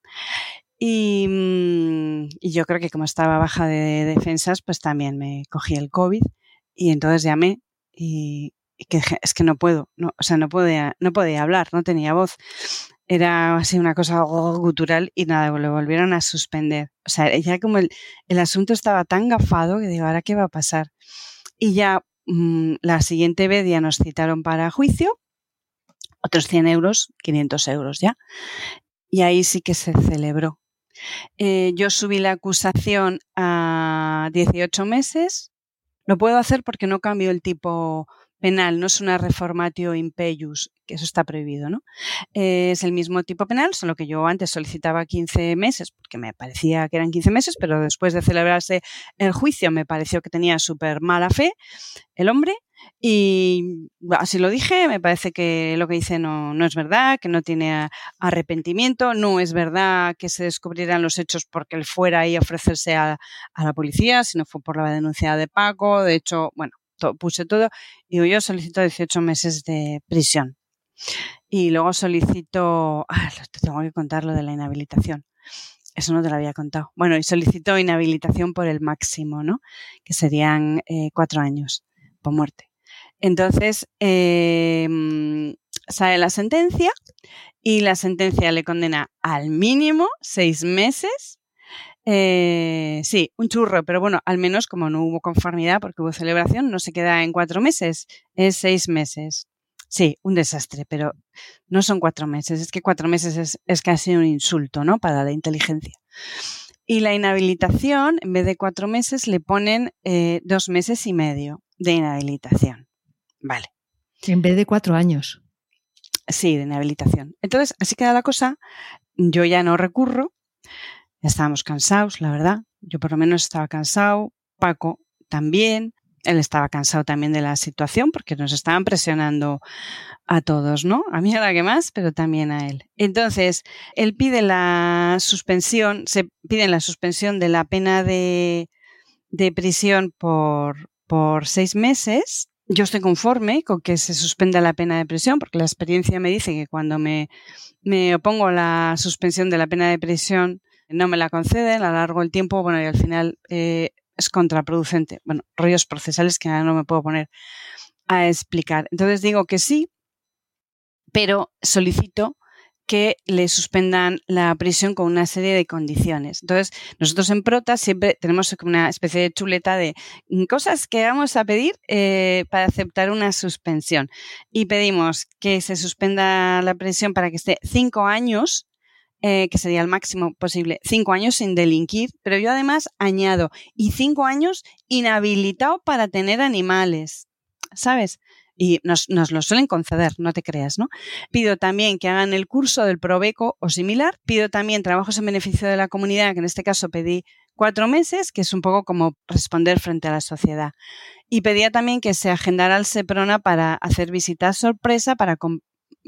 Y, mm, y, yo creo que como estaba baja de defensas, pues también me cogí el COVID y entonces llamé y, que es que no puedo, no, o sea, no podía, no podía hablar, no tenía voz. Era así una cosa gutural y nada, lo volvieron a suspender. O sea, ya como el, el asunto estaba tan gafado que digo, ¿ahora qué va a pasar? Y ya mm, la siguiente vez ya nos citaron para juicio, otros 100 euros, 500 euros ya. Y ahí sí que se celebró. Eh, yo subí la acusación a 18 meses. Lo puedo hacer porque no cambio el tipo penal, no es una reformatio impeius, que eso está prohibido, ¿no? es el mismo tipo penal, solo que yo antes solicitaba 15 meses, porque me parecía que eran 15 meses, pero después de celebrarse el juicio me pareció que tenía súper mala fe el hombre y así lo dije, me parece que lo que dice no, no es verdad, que no tiene arrepentimiento, no es verdad que se descubrieran los hechos porque él fuera ahí a ofrecerse a, la policía, sino fue por la denuncia de Paco, de hecho, bueno, puse todo, y yo solicito 18 meses de prisión. Y luego solicito, ah, te tengo que contar lo de la inhabilitación. Eso no te lo había contado. Bueno, y solicito inhabilitación por el máximo, ¿no? Que serían eh, cuatro años por muerte. Entonces, eh, sale la sentencia y la sentencia le condena al mínimo seis meses eh, sí, un churro, pero bueno, al menos como no hubo conformidad porque hubo celebración, no se queda en cuatro meses, es seis meses. Sí, un desastre, pero no son cuatro meses, es que cuatro meses es, es casi un insulto, ¿no? Para la inteligencia. Y la inhabilitación, en vez de cuatro meses, le ponen eh, dos meses y medio de inhabilitación. Vale. En vez de cuatro años. Sí, de inhabilitación. Entonces, así queda la cosa. Yo ya no recurro estábamos cansados, la verdad. Yo por lo menos estaba cansado, Paco también. Él estaba cansado también de la situación porque nos estaban presionando a todos, ¿no? A mí a que más, pero también a él. Entonces, él pide la suspensión, se pide la suspensión de la pena de, de prisión por, por seis meses. Yo estoy conforme con que se suspenda la pena de prisión, porque la experiencia me dice que cuando me, me opongo a la suspensión de la pena de prisión, no me la conceden, alargo el tiempo, bueno, y al final eh, es contraproducente. Bueno, rollos procesales que no me puedo poner a explicar. Entonces digo que sí, pero solicito que le suspendan la prisión con una serie de condiciones. Entonces, nosotros en Prota siempre tenemos una especie de chuleta de cosas que vamos a pedir eh, para aceptar una suspensión. Y pedimos que se suspenda la prisión para que esté cinco años eh, que sería el máximo posible, cinco años sin delinquir, pero yo además añado, y cinco años inhabilitado para tener animales, ¿sabes? Y nos, lo suelen conceder, no te creas, ¿no? Pido también que hagan el curso del Probeco o similar. Pido también trabajos en beneficio de la comunidad, que en este caso pedí cuatro meses, que es un poco como responder frente a la sociedad. Y pedía también que se agendara el SEPRONA para hacer visitas sorpresa para,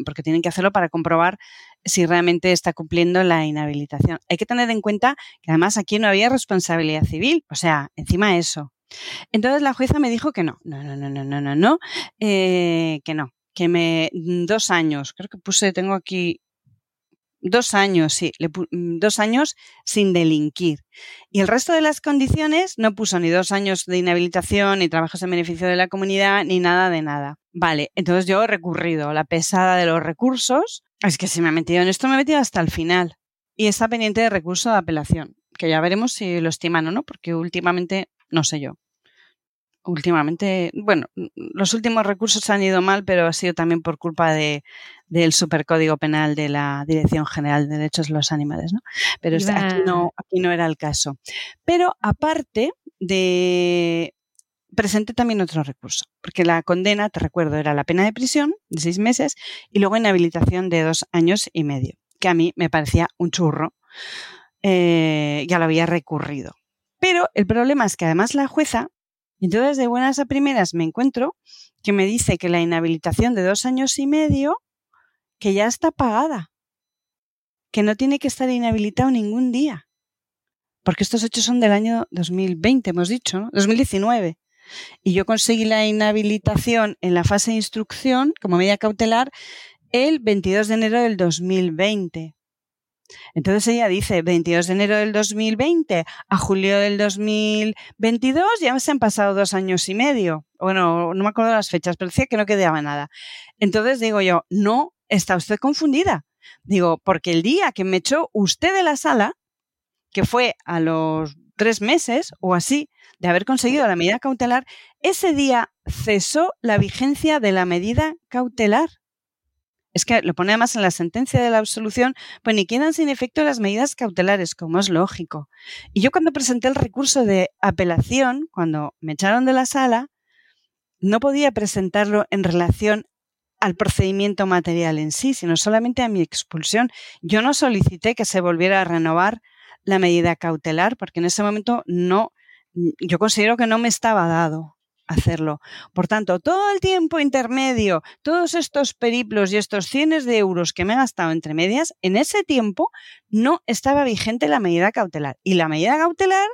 porque tienen que hacerlo para comprobar si realmente está cumpliendo la inhabilitación. Hay que tener en cuenta que además aquí no había responsabilidad civil, o sea, encima eso. Entonces la jueza me dijo que no, no, no, no, no, no, no, eh, que no, que me dos años, creo que puse, tengo aquí dos años, sí, mm, dos años sin delinquir. Y el resto de las condiciones no puso ni dos años de inhabilitación, ni trabajos en beneficio de la comunidad, ni nada de nada. Vale, entonces yo he recurrido la pesada de los recursos. Es que si me he metido en esto, me he metido hasta el final. Y está pendiente de recurso de apelación, que ya veremos si lo estiman o no, porque últimamente no sé yo últimamente, bueno, los últimos recursos han ido mal, pero ha sido también por culpa de, del supercódigo penal de la Dirección General de Derechos de los Animales, ¿no? Pero aquí, no, aquí no era el caso. Pero aparte de... Presenté también otro recurso, porque la condena, te recuerdo, era la pena de prisión de seis meses y luego inhabilitación de dos años y medio, que a mí me parecía un churro. Eh, ya lo había recurrido. Pero el problema es que además la jueza entonces, de buenas a primeras, me encuentro que me dice que la inhabilitación de dos años y medio, que ya está pagada, que no tiene que estar inhabilitado ningún día. Porque estos hechos son del año 2020, hemos dicho, ¿no? 2019. Y yo conseguí la inhabilitación en la fase de instrucción como medida cautelar el 22 de enero del 2020. Entonces ella dice 22 de enero del 2020 a julio del 2022, ya se han pasado dos años y medio. Bueno, no me acuerdo las fechas, pero decía que no quedaba nada. Entonces digo yo, no, está usted confundida. Digo, porque el día que me echó usted de la sala, que fue a los tres meses o así de haber conseguido la medida cautelar, ese día cesó la vigencia de la medida cautelar. Es que lo pone además en la sentencia de la absolución, pues ni quedan sin efecto las medidas cautelares, como es lógico. Y yo cuando presenté el recurso de apelación, cuando me echaron de la sala, no podía presentarlo en relación al procedimiento material en sí, sino solamente a mi expulsión. Yo no solicité que se volviera a renovar la medida cautelar, porque en ese momento no, yo considero que no me estaba dado hacerlo. Por tanto, todo el tiempo intermedio, todos estos periplos y estos cienes de euros que me he gastado entre medias, en ese tiempo no estaba vigente la medida cautelar. Y la medida cautelar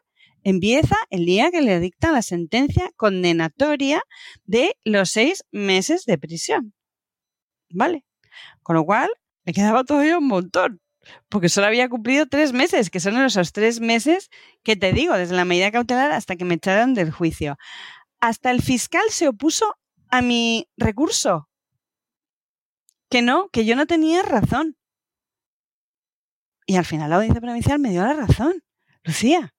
empieza el día que le dictan la sentencia condenatoria de los seis meses de prisión. ¿Vale? Con lo cual, me quedaba todavía un montón porque solo había cumplido tres meses, que son esos tres meses que te digo, desde la medida cautelar hasta que me echaron del juicio hasta el fiscal se opuso a mi recurso. Que no, que yo no tenía razón. Y al final la audiencia provincial me dio la razón. Lucía.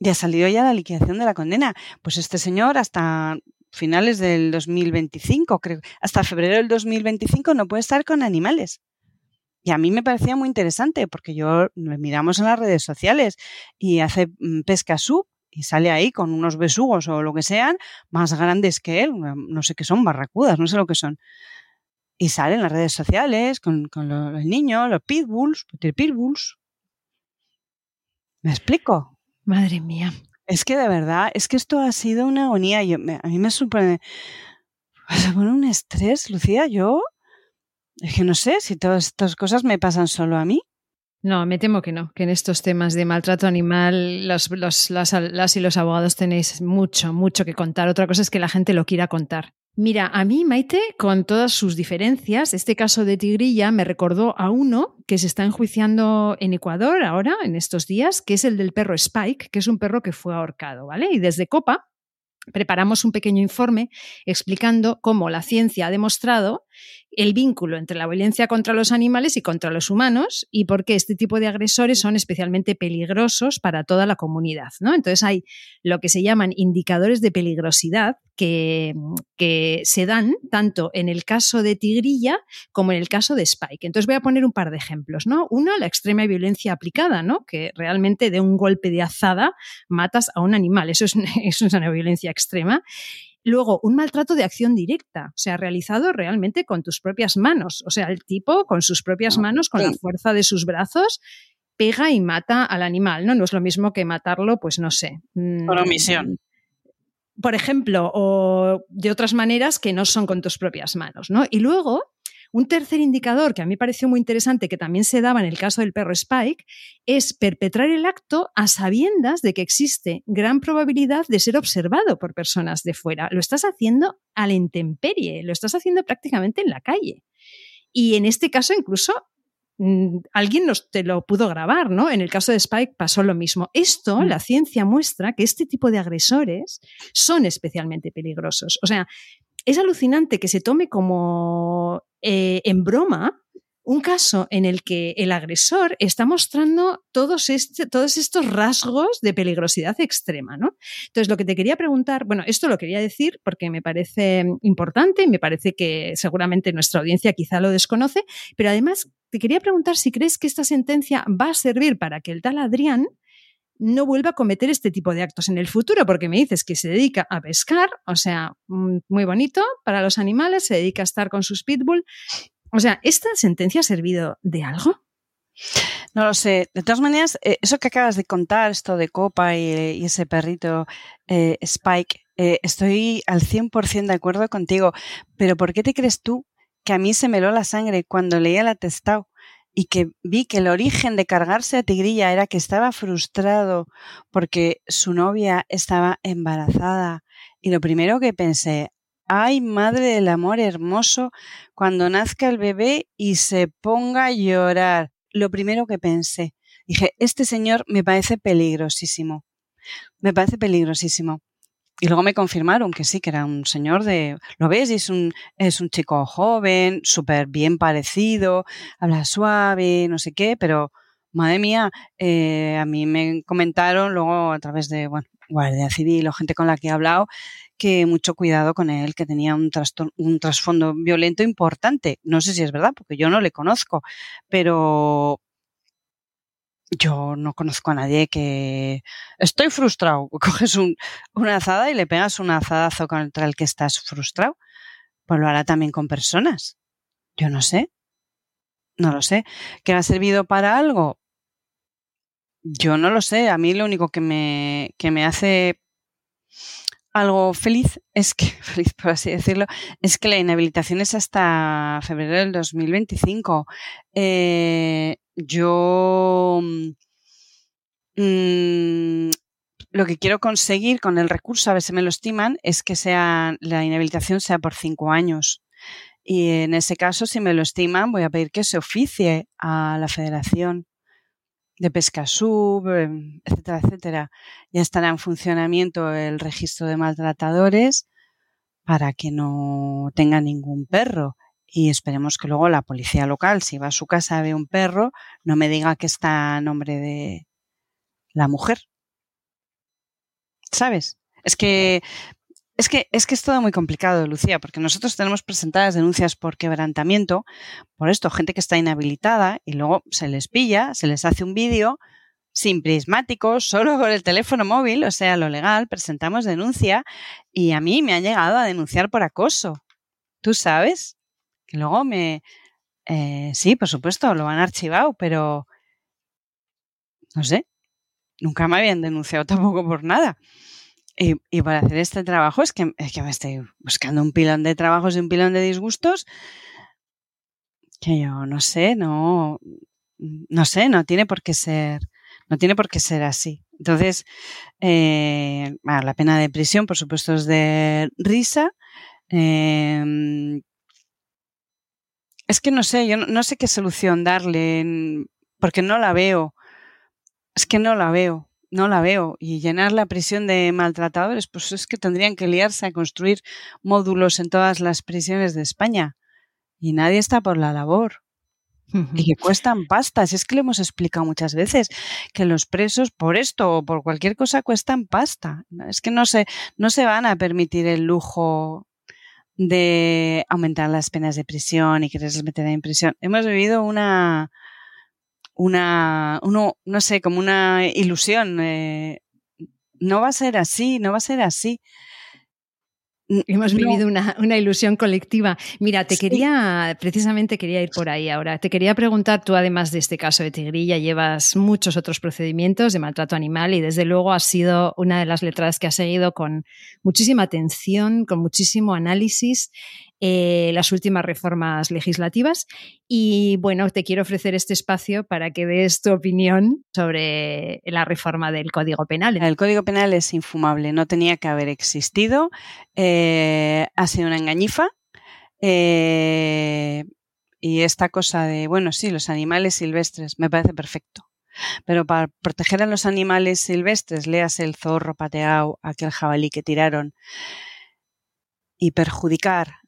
Ya ha salido ya la liquidación de la condena. Pues este señor hasta finales del 2025, creo, hasta febrero del 2025 no puede estar con animales. Y a mí me parecía muy interesante porque yo miramos en las redes sociales y hace mm, pesca sub y sale ahí con unos besugos o lo que sean más grandes que él, no sé qué son, barracudas, no sé lo que son. Y sale en las redes sociales con, con los, niños, los pitbulls, pitbulls. ¿Me explico? Madre mía. Es que de verdad, es que esto ha sido una agonía. Yo, a mí me supone, se pone un estrés, Lucía, yo, es que no sé si todas estas cosas me pasan solo a mí. No, me temo que no, que en estos temas de maltrato animal los, los, las, las, y los abogados tenéis mucho, mucho que contar. Otra cosa es que la gente lo quiera contar. Mira, a mí, Maite, con todas sus diferencias, este caso de Tigrilla me recordó a uno que se está enjuiciando en Ecuador ahora, en estos días, que es el del perro Spike, que es un perro que fue ahorcado, ¿vale? Y desde Copa preparamos un pequeño informe explicando cómo la ciencia ha demostrado el vínculo entre la violencia contra los animales y contra los humanos y por qué este tipo de agresores son especialmente peligrosos para toda la comunidad. ¿no? Entonces hay lo que se llaman indicadores de peligrosidad que, se dan tanto en el caso de Tigrilla como en el caso de Spike. Entonces voy a poner un par de ejemplos. ¿no? Uno, la extrema violencia aplicada, ¿no? que realmente de un golpe de azada matas a un animal. Eso es, eso es una violencia extrema. Luego, un maltrato de acción directa, o sea, realizado realmente con tus propias manos. O sea, el tipo con sus propias ah, manos, con la fuerza de sus brazos, pega y mata al animal, ¿no? No es lo mismo que matarlo, pues no sé. Mm, por omisión. Por ejemplo, o de otras maneras que no son con tus propias manos, ¿no? Y luego, Un tercer indicador que a mí pareció muy interesante, que también se daba en el caso del perro Spike, es perpetrar el acto a sabiendas de que existe gran probabilidad de ser observado por personas de fuera. Lo estás haciendo a la intemperie, lo estás haciendo prácticamente en la calle. Y en este caso incluso Mm, alguien nos, te lo pudo grabar, ¿no? En el caso de Spike pasó lo mismo. Esto, mm. la ciencia muestra que este tipo de agresores son especialmente peligrosos. O sea, es alucinante que se tome como eh, en broma un caso en el que el agresor está mostrando todos, este, todos estos rasgos de peligrosidad extrema, ¿no? Entonces, lo que te quería preguntar, bueno, esto lo quería decir porque me parece importante y me parece que seguramente nuestra audiencia quizá lo desconoce, pero además te quería preguntar si crees que esta sentencia va a servir para que el tal Adrián no vuelva a cometer este tipo de actos en el futuro, porque me dices que se dedica a pescar, o sea, mm, muy bonito para los animales, se dedica a estar con sus pitbull, o sea, ¿esta sentencia ha servido de algo? No lo sé. De todas maneras, eh, eso que acabas de contar, esto de Copa y, ese perrito eh, Spike, eh, estoy al 100% de acuerdo contigo. Pero ¿por qué te crees tú que a mí se me heló la sangre cuando leía el atestado y que vi que el origen de cargarse a Tigrilla era que estaba frustrado porque su novia estaba embarazada? Y lo primero que pensé, Ay, madre del amor hermoso, cuando nazca el bebé y se ponga a llorar. Lo primero que pensé, dije, este señor me parece peligrosísimo. Me parece peligrosísimo. Y luego me confirmaron que sí, que era un señor de, lo ves, es un, es un chico joven, súper bien parecido, habla suave, no sé qué, pero madre mía, eh, a mí me comentaron luego a través de, bueno, Guardia Civil o gente con la que he hablado, que mucho cuidado con él, que tenía un, un trasfondo violento importante. No sé si es verdad, porque yo no le conozco, pero yo no conozco a nadie que estoy frustrado. Coges un, una azada y le pegas un azadazo contra el que estás frustrado. Pues lo hará también con personas. Yo no sé. No lo sé. ¿Que ha servido para algo? Yo no lo sé. A mí lo único que me, que me hace algo feliz es que, feliz por así decirlo, es que la inhabilitación es hasta febrero del 2025. Eh, yo mm, lo que quiero conseguir con el recurso, a ver si me lo estiman, es que sea la inhabilitación sea por cinco años. Y en ese caso, si me lo estiman, voy a pedir que se oficie a la federación de pesca sub, em, etcétera, etcétera. Ya estará en funcionamiento el registro de maltratadores para que no tenga ningún perro. Y esperemos que luego la policía local, si va a su casa ve un perro, no me diga que está a nombre de la mujer. ¿Sabes? Es que es que, es que es todo muy complicado, Lucía, porque nosotros tenemos presentadas denuncias por quebrantamiento, por esto, gente que está inhabilitada y luego se les pilla, se les hace un vídeo sin prismáticos, solo con el teléfono móvil, o sea, lo legal, presentamos denuncia y a mí me han llegado a denunciar por acoso. ¿Tú sabes? Que luego me... Eh, sí, por supuesto, lo han archivado, pero... No sé, nunca me habían denunciado tampoco por nada. Y, para hacer este trabajo es que, es que me estoy buscando un pilón de trabajos y un pilón de disgustos que yo no sé, no, no sé, no tiene por qué ser, no tiene por qué ser así. Entonces, eh, la pena de prisión, por supuesto, es de risa. Em, es que no sé, yo no sé qué solución darle, porque no la veo. Es que no la veo no la veo. Y llenar la prisión de maltratadores, pues es que tendrían que liarse a construir módulos en todas las prisiones de España. Y nadie está por la labor. Y que cuestan pastas. Es que le hemos explicado muchas veces que los presos por esto o por cualquier cosa cuestan pasta. Es que no se, no se van a permitir el lujo de aumentar las penas de prisión y quererles meter en prisión. Hemos vivido una, una, uno, no sé, como una ilusión. Eh, no va a ser así, no va a ser así. Hemos vivido una, ilusión colectiva. Mira, te quería, precisamente quería ir por ahí ahora. Te quería preguntar, tú además de este caso de Tigrilla, llevas muchos otros procedimientos de maltrato animal y desde luego has sido una de las letras que ha seguido con muchísima atención, con muchísimo análisis eh, las últimas reformas legislativas. Y bueno, te quiero ofrecer este espacio para que des tu opinión sobre la reforma del Código Penal. El Código Penal es infumable, no tenía que haber existido, eh, ha sido una engañifa. Eh, y esta cosa de, bueno, sí, los animales silvestres, me parece perfecto. Pero para proteger a los animales silvestres, leas el zorro pateado, aquel jabalí que tiraron, y perjudicar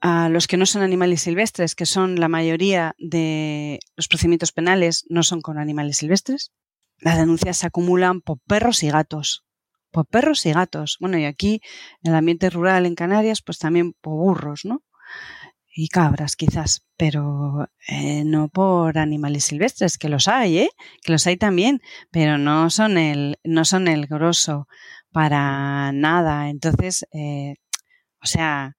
a los que no son animales silvestres, que son la mayoría de los procedimientos penales, no son con animales silvestres. Las denuncias se acumulan por perros y gatos. Por perros y gatos. Bueno, y aquí, en el ambiente rural en Canarias, pues también por burros, ¿no? y cabras quizás, pero eh, no por animales silvestres, que los hay, ¿eh? que los hay también, pero no son el, no son el grosso para nada. Entonces, eh, o sea,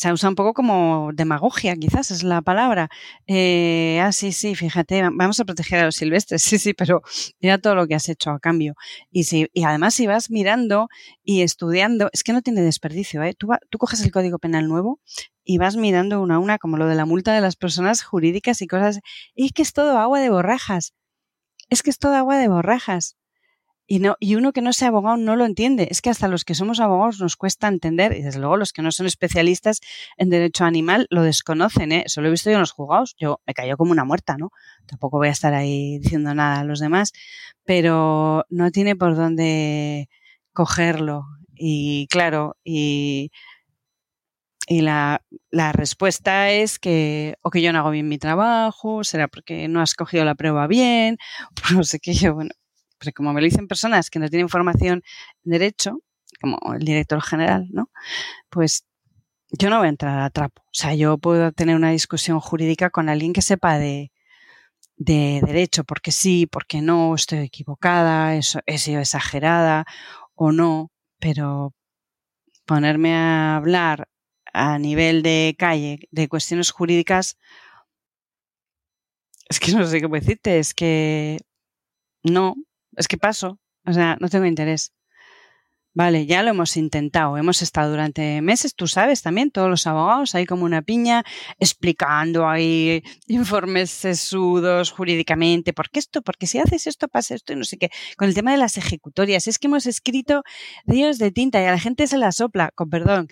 se usa un poco como demagogia, quizás es la palabra. Eh, ah, sí, sí, fíjate, vamos a proteger a los silvestres, sí, sí, pero mira todo lo que has hecho a cambio. Y, si, y además si vas mirando y estudiando, es que no tiene desperdicio, ¿eh? Tú, tú coges el Código Penal nuevo y vas mirando una a una, como lo de la multa de las personas jurídicas y cosas, y es que es todo agua de borrajas. Es que es todo agua de borrajas. Y, no, y uno que no sea abogado no lo entiende. Es que hasta los que somos abogados nos cuesta entender, y desde luego los que no son especialistas en derecho animal lo desconocen, ¿eh? Eso lo he visto yo en los juzgados. Yo me cayó como una muerta, ¿no? Tampoco voy a estar ahí diciendo nada a los demás, pero no tiene por dónde cogerlo. Y claro, y, y la, la, respuesta es que o que yo no hago bien mi trabajo, será porque no has cogido la prueba bien, no sé qué yo, bueno, porque como me lo dicen personas que no tienen formación en derecho, como el director general, ¿no? Pues yo no voy a entrar a trapo. O sea, yo puedo tener una discusión jurídica con alguien que sepa de, de derecho, porque sí, porque no, estoy equivocada, eso, he sido exagerada o no, pero ponerme a hablar a nivel de calle de cuestiones jurídicas, es que no sé cómo decirte, es que no, es que paso, o sea, no tengo interés. Vale, ya lo hemos intentado, hemos estado durante meses, tú sabes también, todos los abogados ahí como una piña, explicando ahí informes sesudos jurídicamente, ¿por qué esto? Porque si haces esto pasa esto y no sé qué. Con el tema de las ejecutorias, es que hemos escrito ríos de tinta y a la gente se la sopla, con perdón,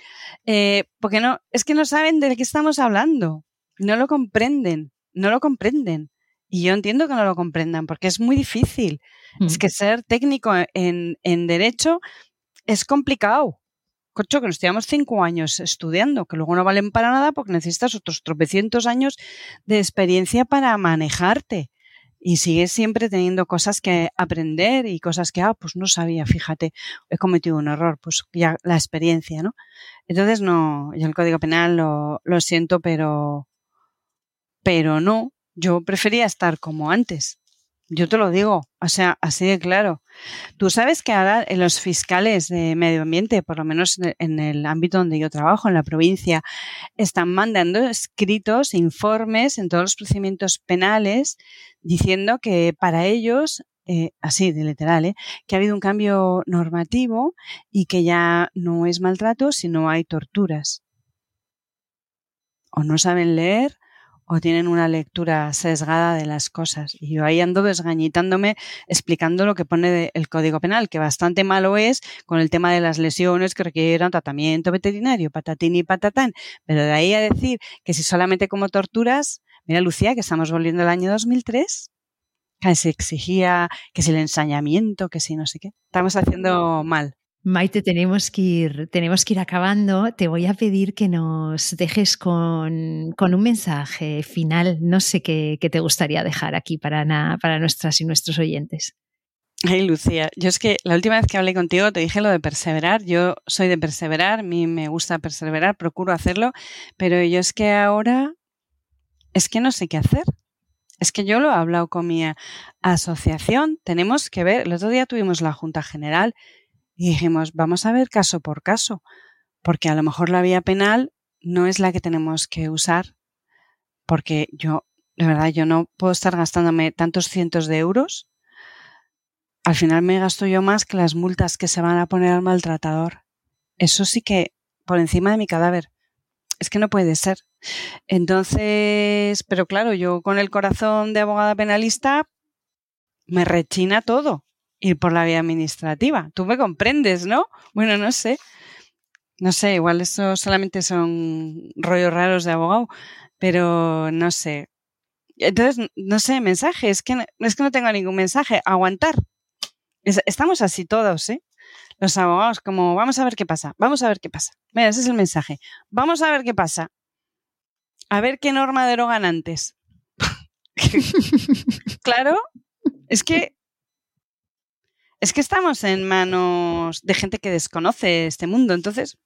eh, porque no, es que no saben de qué estamos hablando, no lo comprenden, no lo comprenden. Y yo entiendo que no lo comprendan, porque es muy difícil. Es mm. que ser técnico en, en derecho es complicado. Cocho, que nos llevamos cinco años estudiando, que luego no valen para nada porque necesitas otros tropecientos años de experiencia para manejarte. Y sigues siempre teniendo cosas que aprender y cosas que, ah, pues no sabía, fíjate, he cometido un error, pues ya la experiencia, ¿no? Entonces, no, yo el Código Penal lo, lo siento, pero, pero no, yo prefería estar como antes. Yo te lo digo, o sea, así de claro. Tú sabes que ahora los fiscales de medio ambiente, por lo menos en el ámbito donde yo trabajo, en la provincia, están mandando escritos, informes en todos los procedimientos penales diciendo que para ellos eh, así de literal, ¿eh? que ha habido un cambio normativo y que ya no es maltrato, sino hay torturas. O no saben leer o tienen una lectura sesgada de las cosas. Y yo ahí ando desgañitándome explicando lo que pone el Código Penal, que bastante malo es con el tema de las lesiones que requieren tratamiento veterinario, patatín y patatán. Pero de ahí a decir que si solamente como torturas, mira Lucía, que estamos volviendo al año 2003, que se exigía que si el ensañamiento, que si no sé qué. Estamos haciendo mal. Maite, tenemos que ir, tenemos que ir acabando. Te voy a pedir que nos dejes con, un mensaje final. No sé qué, te gustaría dejar aquí para, para nuestras y nuestros oyentes. Ay, Lucía, yo es que la última vez que hablé contigo te dije lo de perseverar. Yo soy de perseverar, a mí me gusta perseverar, procuro hacerlo, pero yo es que ahora es que no sé qué hacer. Es que yo lo he hablado con mi asociación. Tenemos que ver, el otro día tuvimos la Junta General y dijimos, vamos a ver caso por caso, porque a lo mejor la vía penal no es la que tenemos que usar, porque yo, de verdad, yo no puedo estar gastándome tantos cientos de euros. Al final me gasto yo más que las multas que se van a poner al maltratador. Eso sí que por encima de mi cadáver. es que no puede ser. Entonces, pero claro, yo con el corazón de abogada penalista me rechina todo ir por la vía administrativa. Tú me comprendes, ¿no? Bueno, no sé. No sé, igual eso solamente son rollos raros de abogado, pero no sé. Entonces, no sé, mensaje, es que no, es que no tengo ningún mensaje. Aguantar. estamos así todos, ¿eh? Los abogados, como, vamos a ver qué pasa, vamos a ver qué pasa. Mira, ese es el mensaje. Vamos a ver qué pasa. A ver qué norma derogan antes. claro, es que es que estamos en manos de gente que desconoce este mundo, entonces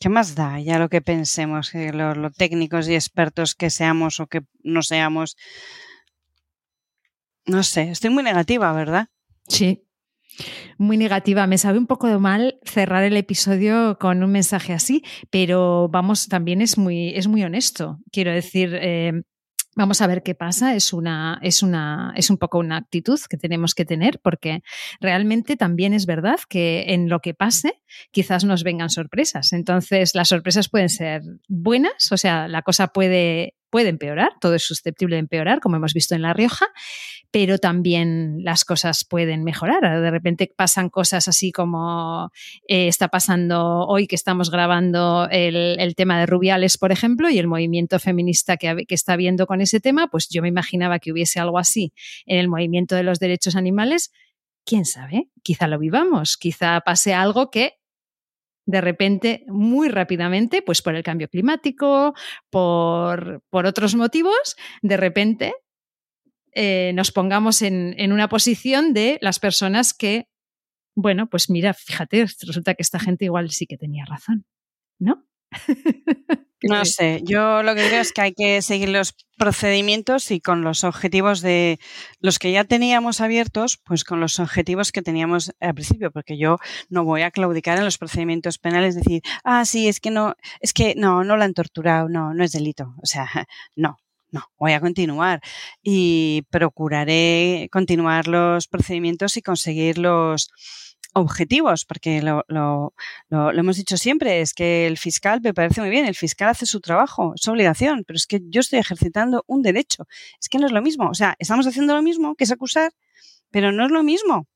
¿Qué más da ya lo que pensemos, lo, técnicos y expertos que seamos o que no seamos? No sé, estoy muy negativa, ¿verdad? Sí, muy negativa. Me sabe un poco de mal cerrar el episodio con un mensaje así, pero vamos, también es muy, es muy honesto. Quiero decir, eh, Vamos a ver qué pasa. Es una, es una, es un poco una actitud que tenemos que tener, porque realmente también es verdad que en lo que pase, quizás nos vengan sorpresas. Entonces, las sorpresas pueden ser buenas, o sea, la cosa puede puede empeorar, todo es susceptible de empeorar, como hemos visto en La Rioja, pero también las cosas pueden mejorar. De repente pasan cosas así como eh, está pasando hoy que estamos grabando el, tema de Rubiales, por ejemplo, y el movimiento feminista que, que está viendo con ese tema, pues yo me imaginaba que hubiese algo así en el movimiento de los derechos animales. ¿Quién sabe? Quizá lo vivamos, quizá pase algo que de repente, muy rápidamente, pues por el cambio climático, por, otros motivos, de repente eh, nos pongamos en, en, una posición de las personas que, bueno, pues mira, fíjate, resulta que esta gente igual sí que tenía razón, ¿no? No sé, yo lo que creo es que hay que seguir los procedimientos y con los objetivos de los que ya teníamos abiertos, pues con los objetivos que teníamos al principio, porque yo no voy a claudicar en los procedimientos penales, decir, ah, sí, es que no, es que no, no la han torturado, no, no es delito. O sea, no, no, voy a continuar y procuraré continuar los procedimientos y conseguir los objetivos, porque lo, lo, lo, hemos dicho siempre, es que el fiscal me parece muy bien, el fiscal hace su trabajo, su obligación, pero es que yo estoy ejercitando un derecho. Es que no es lo mismo, o sea, estamos haciendo lo mismo que es acusar, pero no es lo mismo.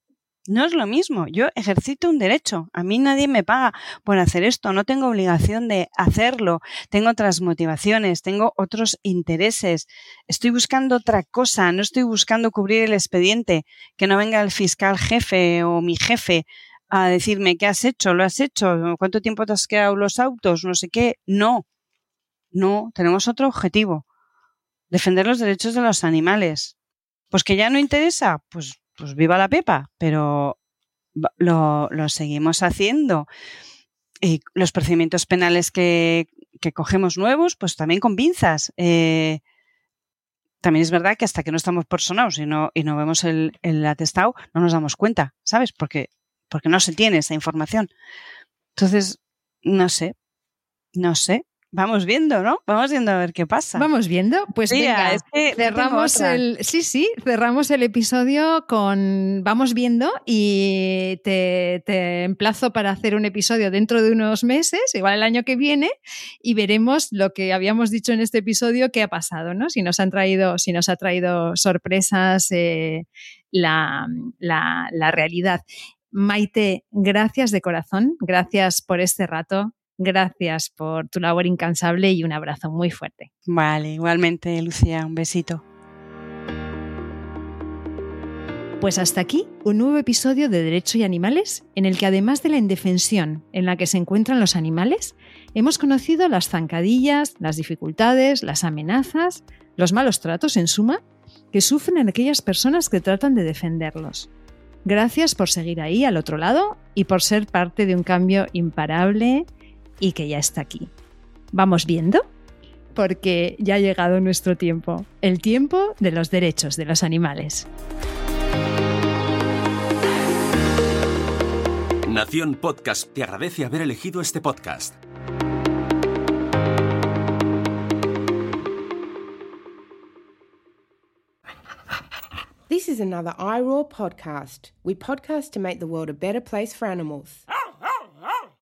No es lo mismo. Yo ejercito un derecho. A mí nadie me paga por hacer esto. No tengo obligación de hacerlo. Tengo otras motivaciones, tengo otros intereses. Estoy buscando otra cosa. No estoy buscando cubrir el expediente. Que no venga el fiscal jefe o mi jefe a decirme qué has hecho, lo has hecho, cuánto tiempo te has quedado los autos, no sé qué. No. No. Tenemos otro objetivo. Defender los derechos de los animales. Pues que ya no interesa. Pues pues viva la Pepa, pero lo, seguimos haciendo. Y los procedimientos penales que, cogemos nuevos, pues también con pinzas. Eh, también es verdad que hasta que no estamos personados y no, y no vemos el, el, atestado, no nos damos cuenta, ¿sabes? Porque, porque no se tiene esa información. Entonces, no sé, no sé. Vamos viendo, ¿no? Vamos viendo a ver qué pasa. Vamos viendo. Pues venga, cerramos el. Sí, sí, cerramos el episodio con Vamos viendo y te, te, emplazo para hacer un episodio dentro de unos meses, igual el año que viene, y veremos lo que habíamos dicho en este episodio qué ha pasado, ¿no? Si nos han traído, si nos ha traído sorpresas eh, la, la, la realidad. Maite, gracias de corazón, gracias por este rato, Gracias por tu labor incansable y un abrazo muy fuerte. Vale, igualmente, Lucía, un besito. Pues hasta aquí un nuevo episodio de Derecho y Animales, en el que además de la indefensión en la que se encuentran los animales, hemos conocido las zancadillas, las dificultades, las amenazas, los malos tratos, en suma, que sufren aquellas personas que tratan de defenderlos. Gracias por seguir ahí al otro lado y por ser parte de un cambio imparable y que ya está aquí. ¿Vamos viendo? Porque ya ha llegado nuestro tiempo, el tiempo de los derechos de los animales. Nación Podcast te agradece haber elegido este podcast. This is another iRaw podcast. We podcast to make the world a better place for animals.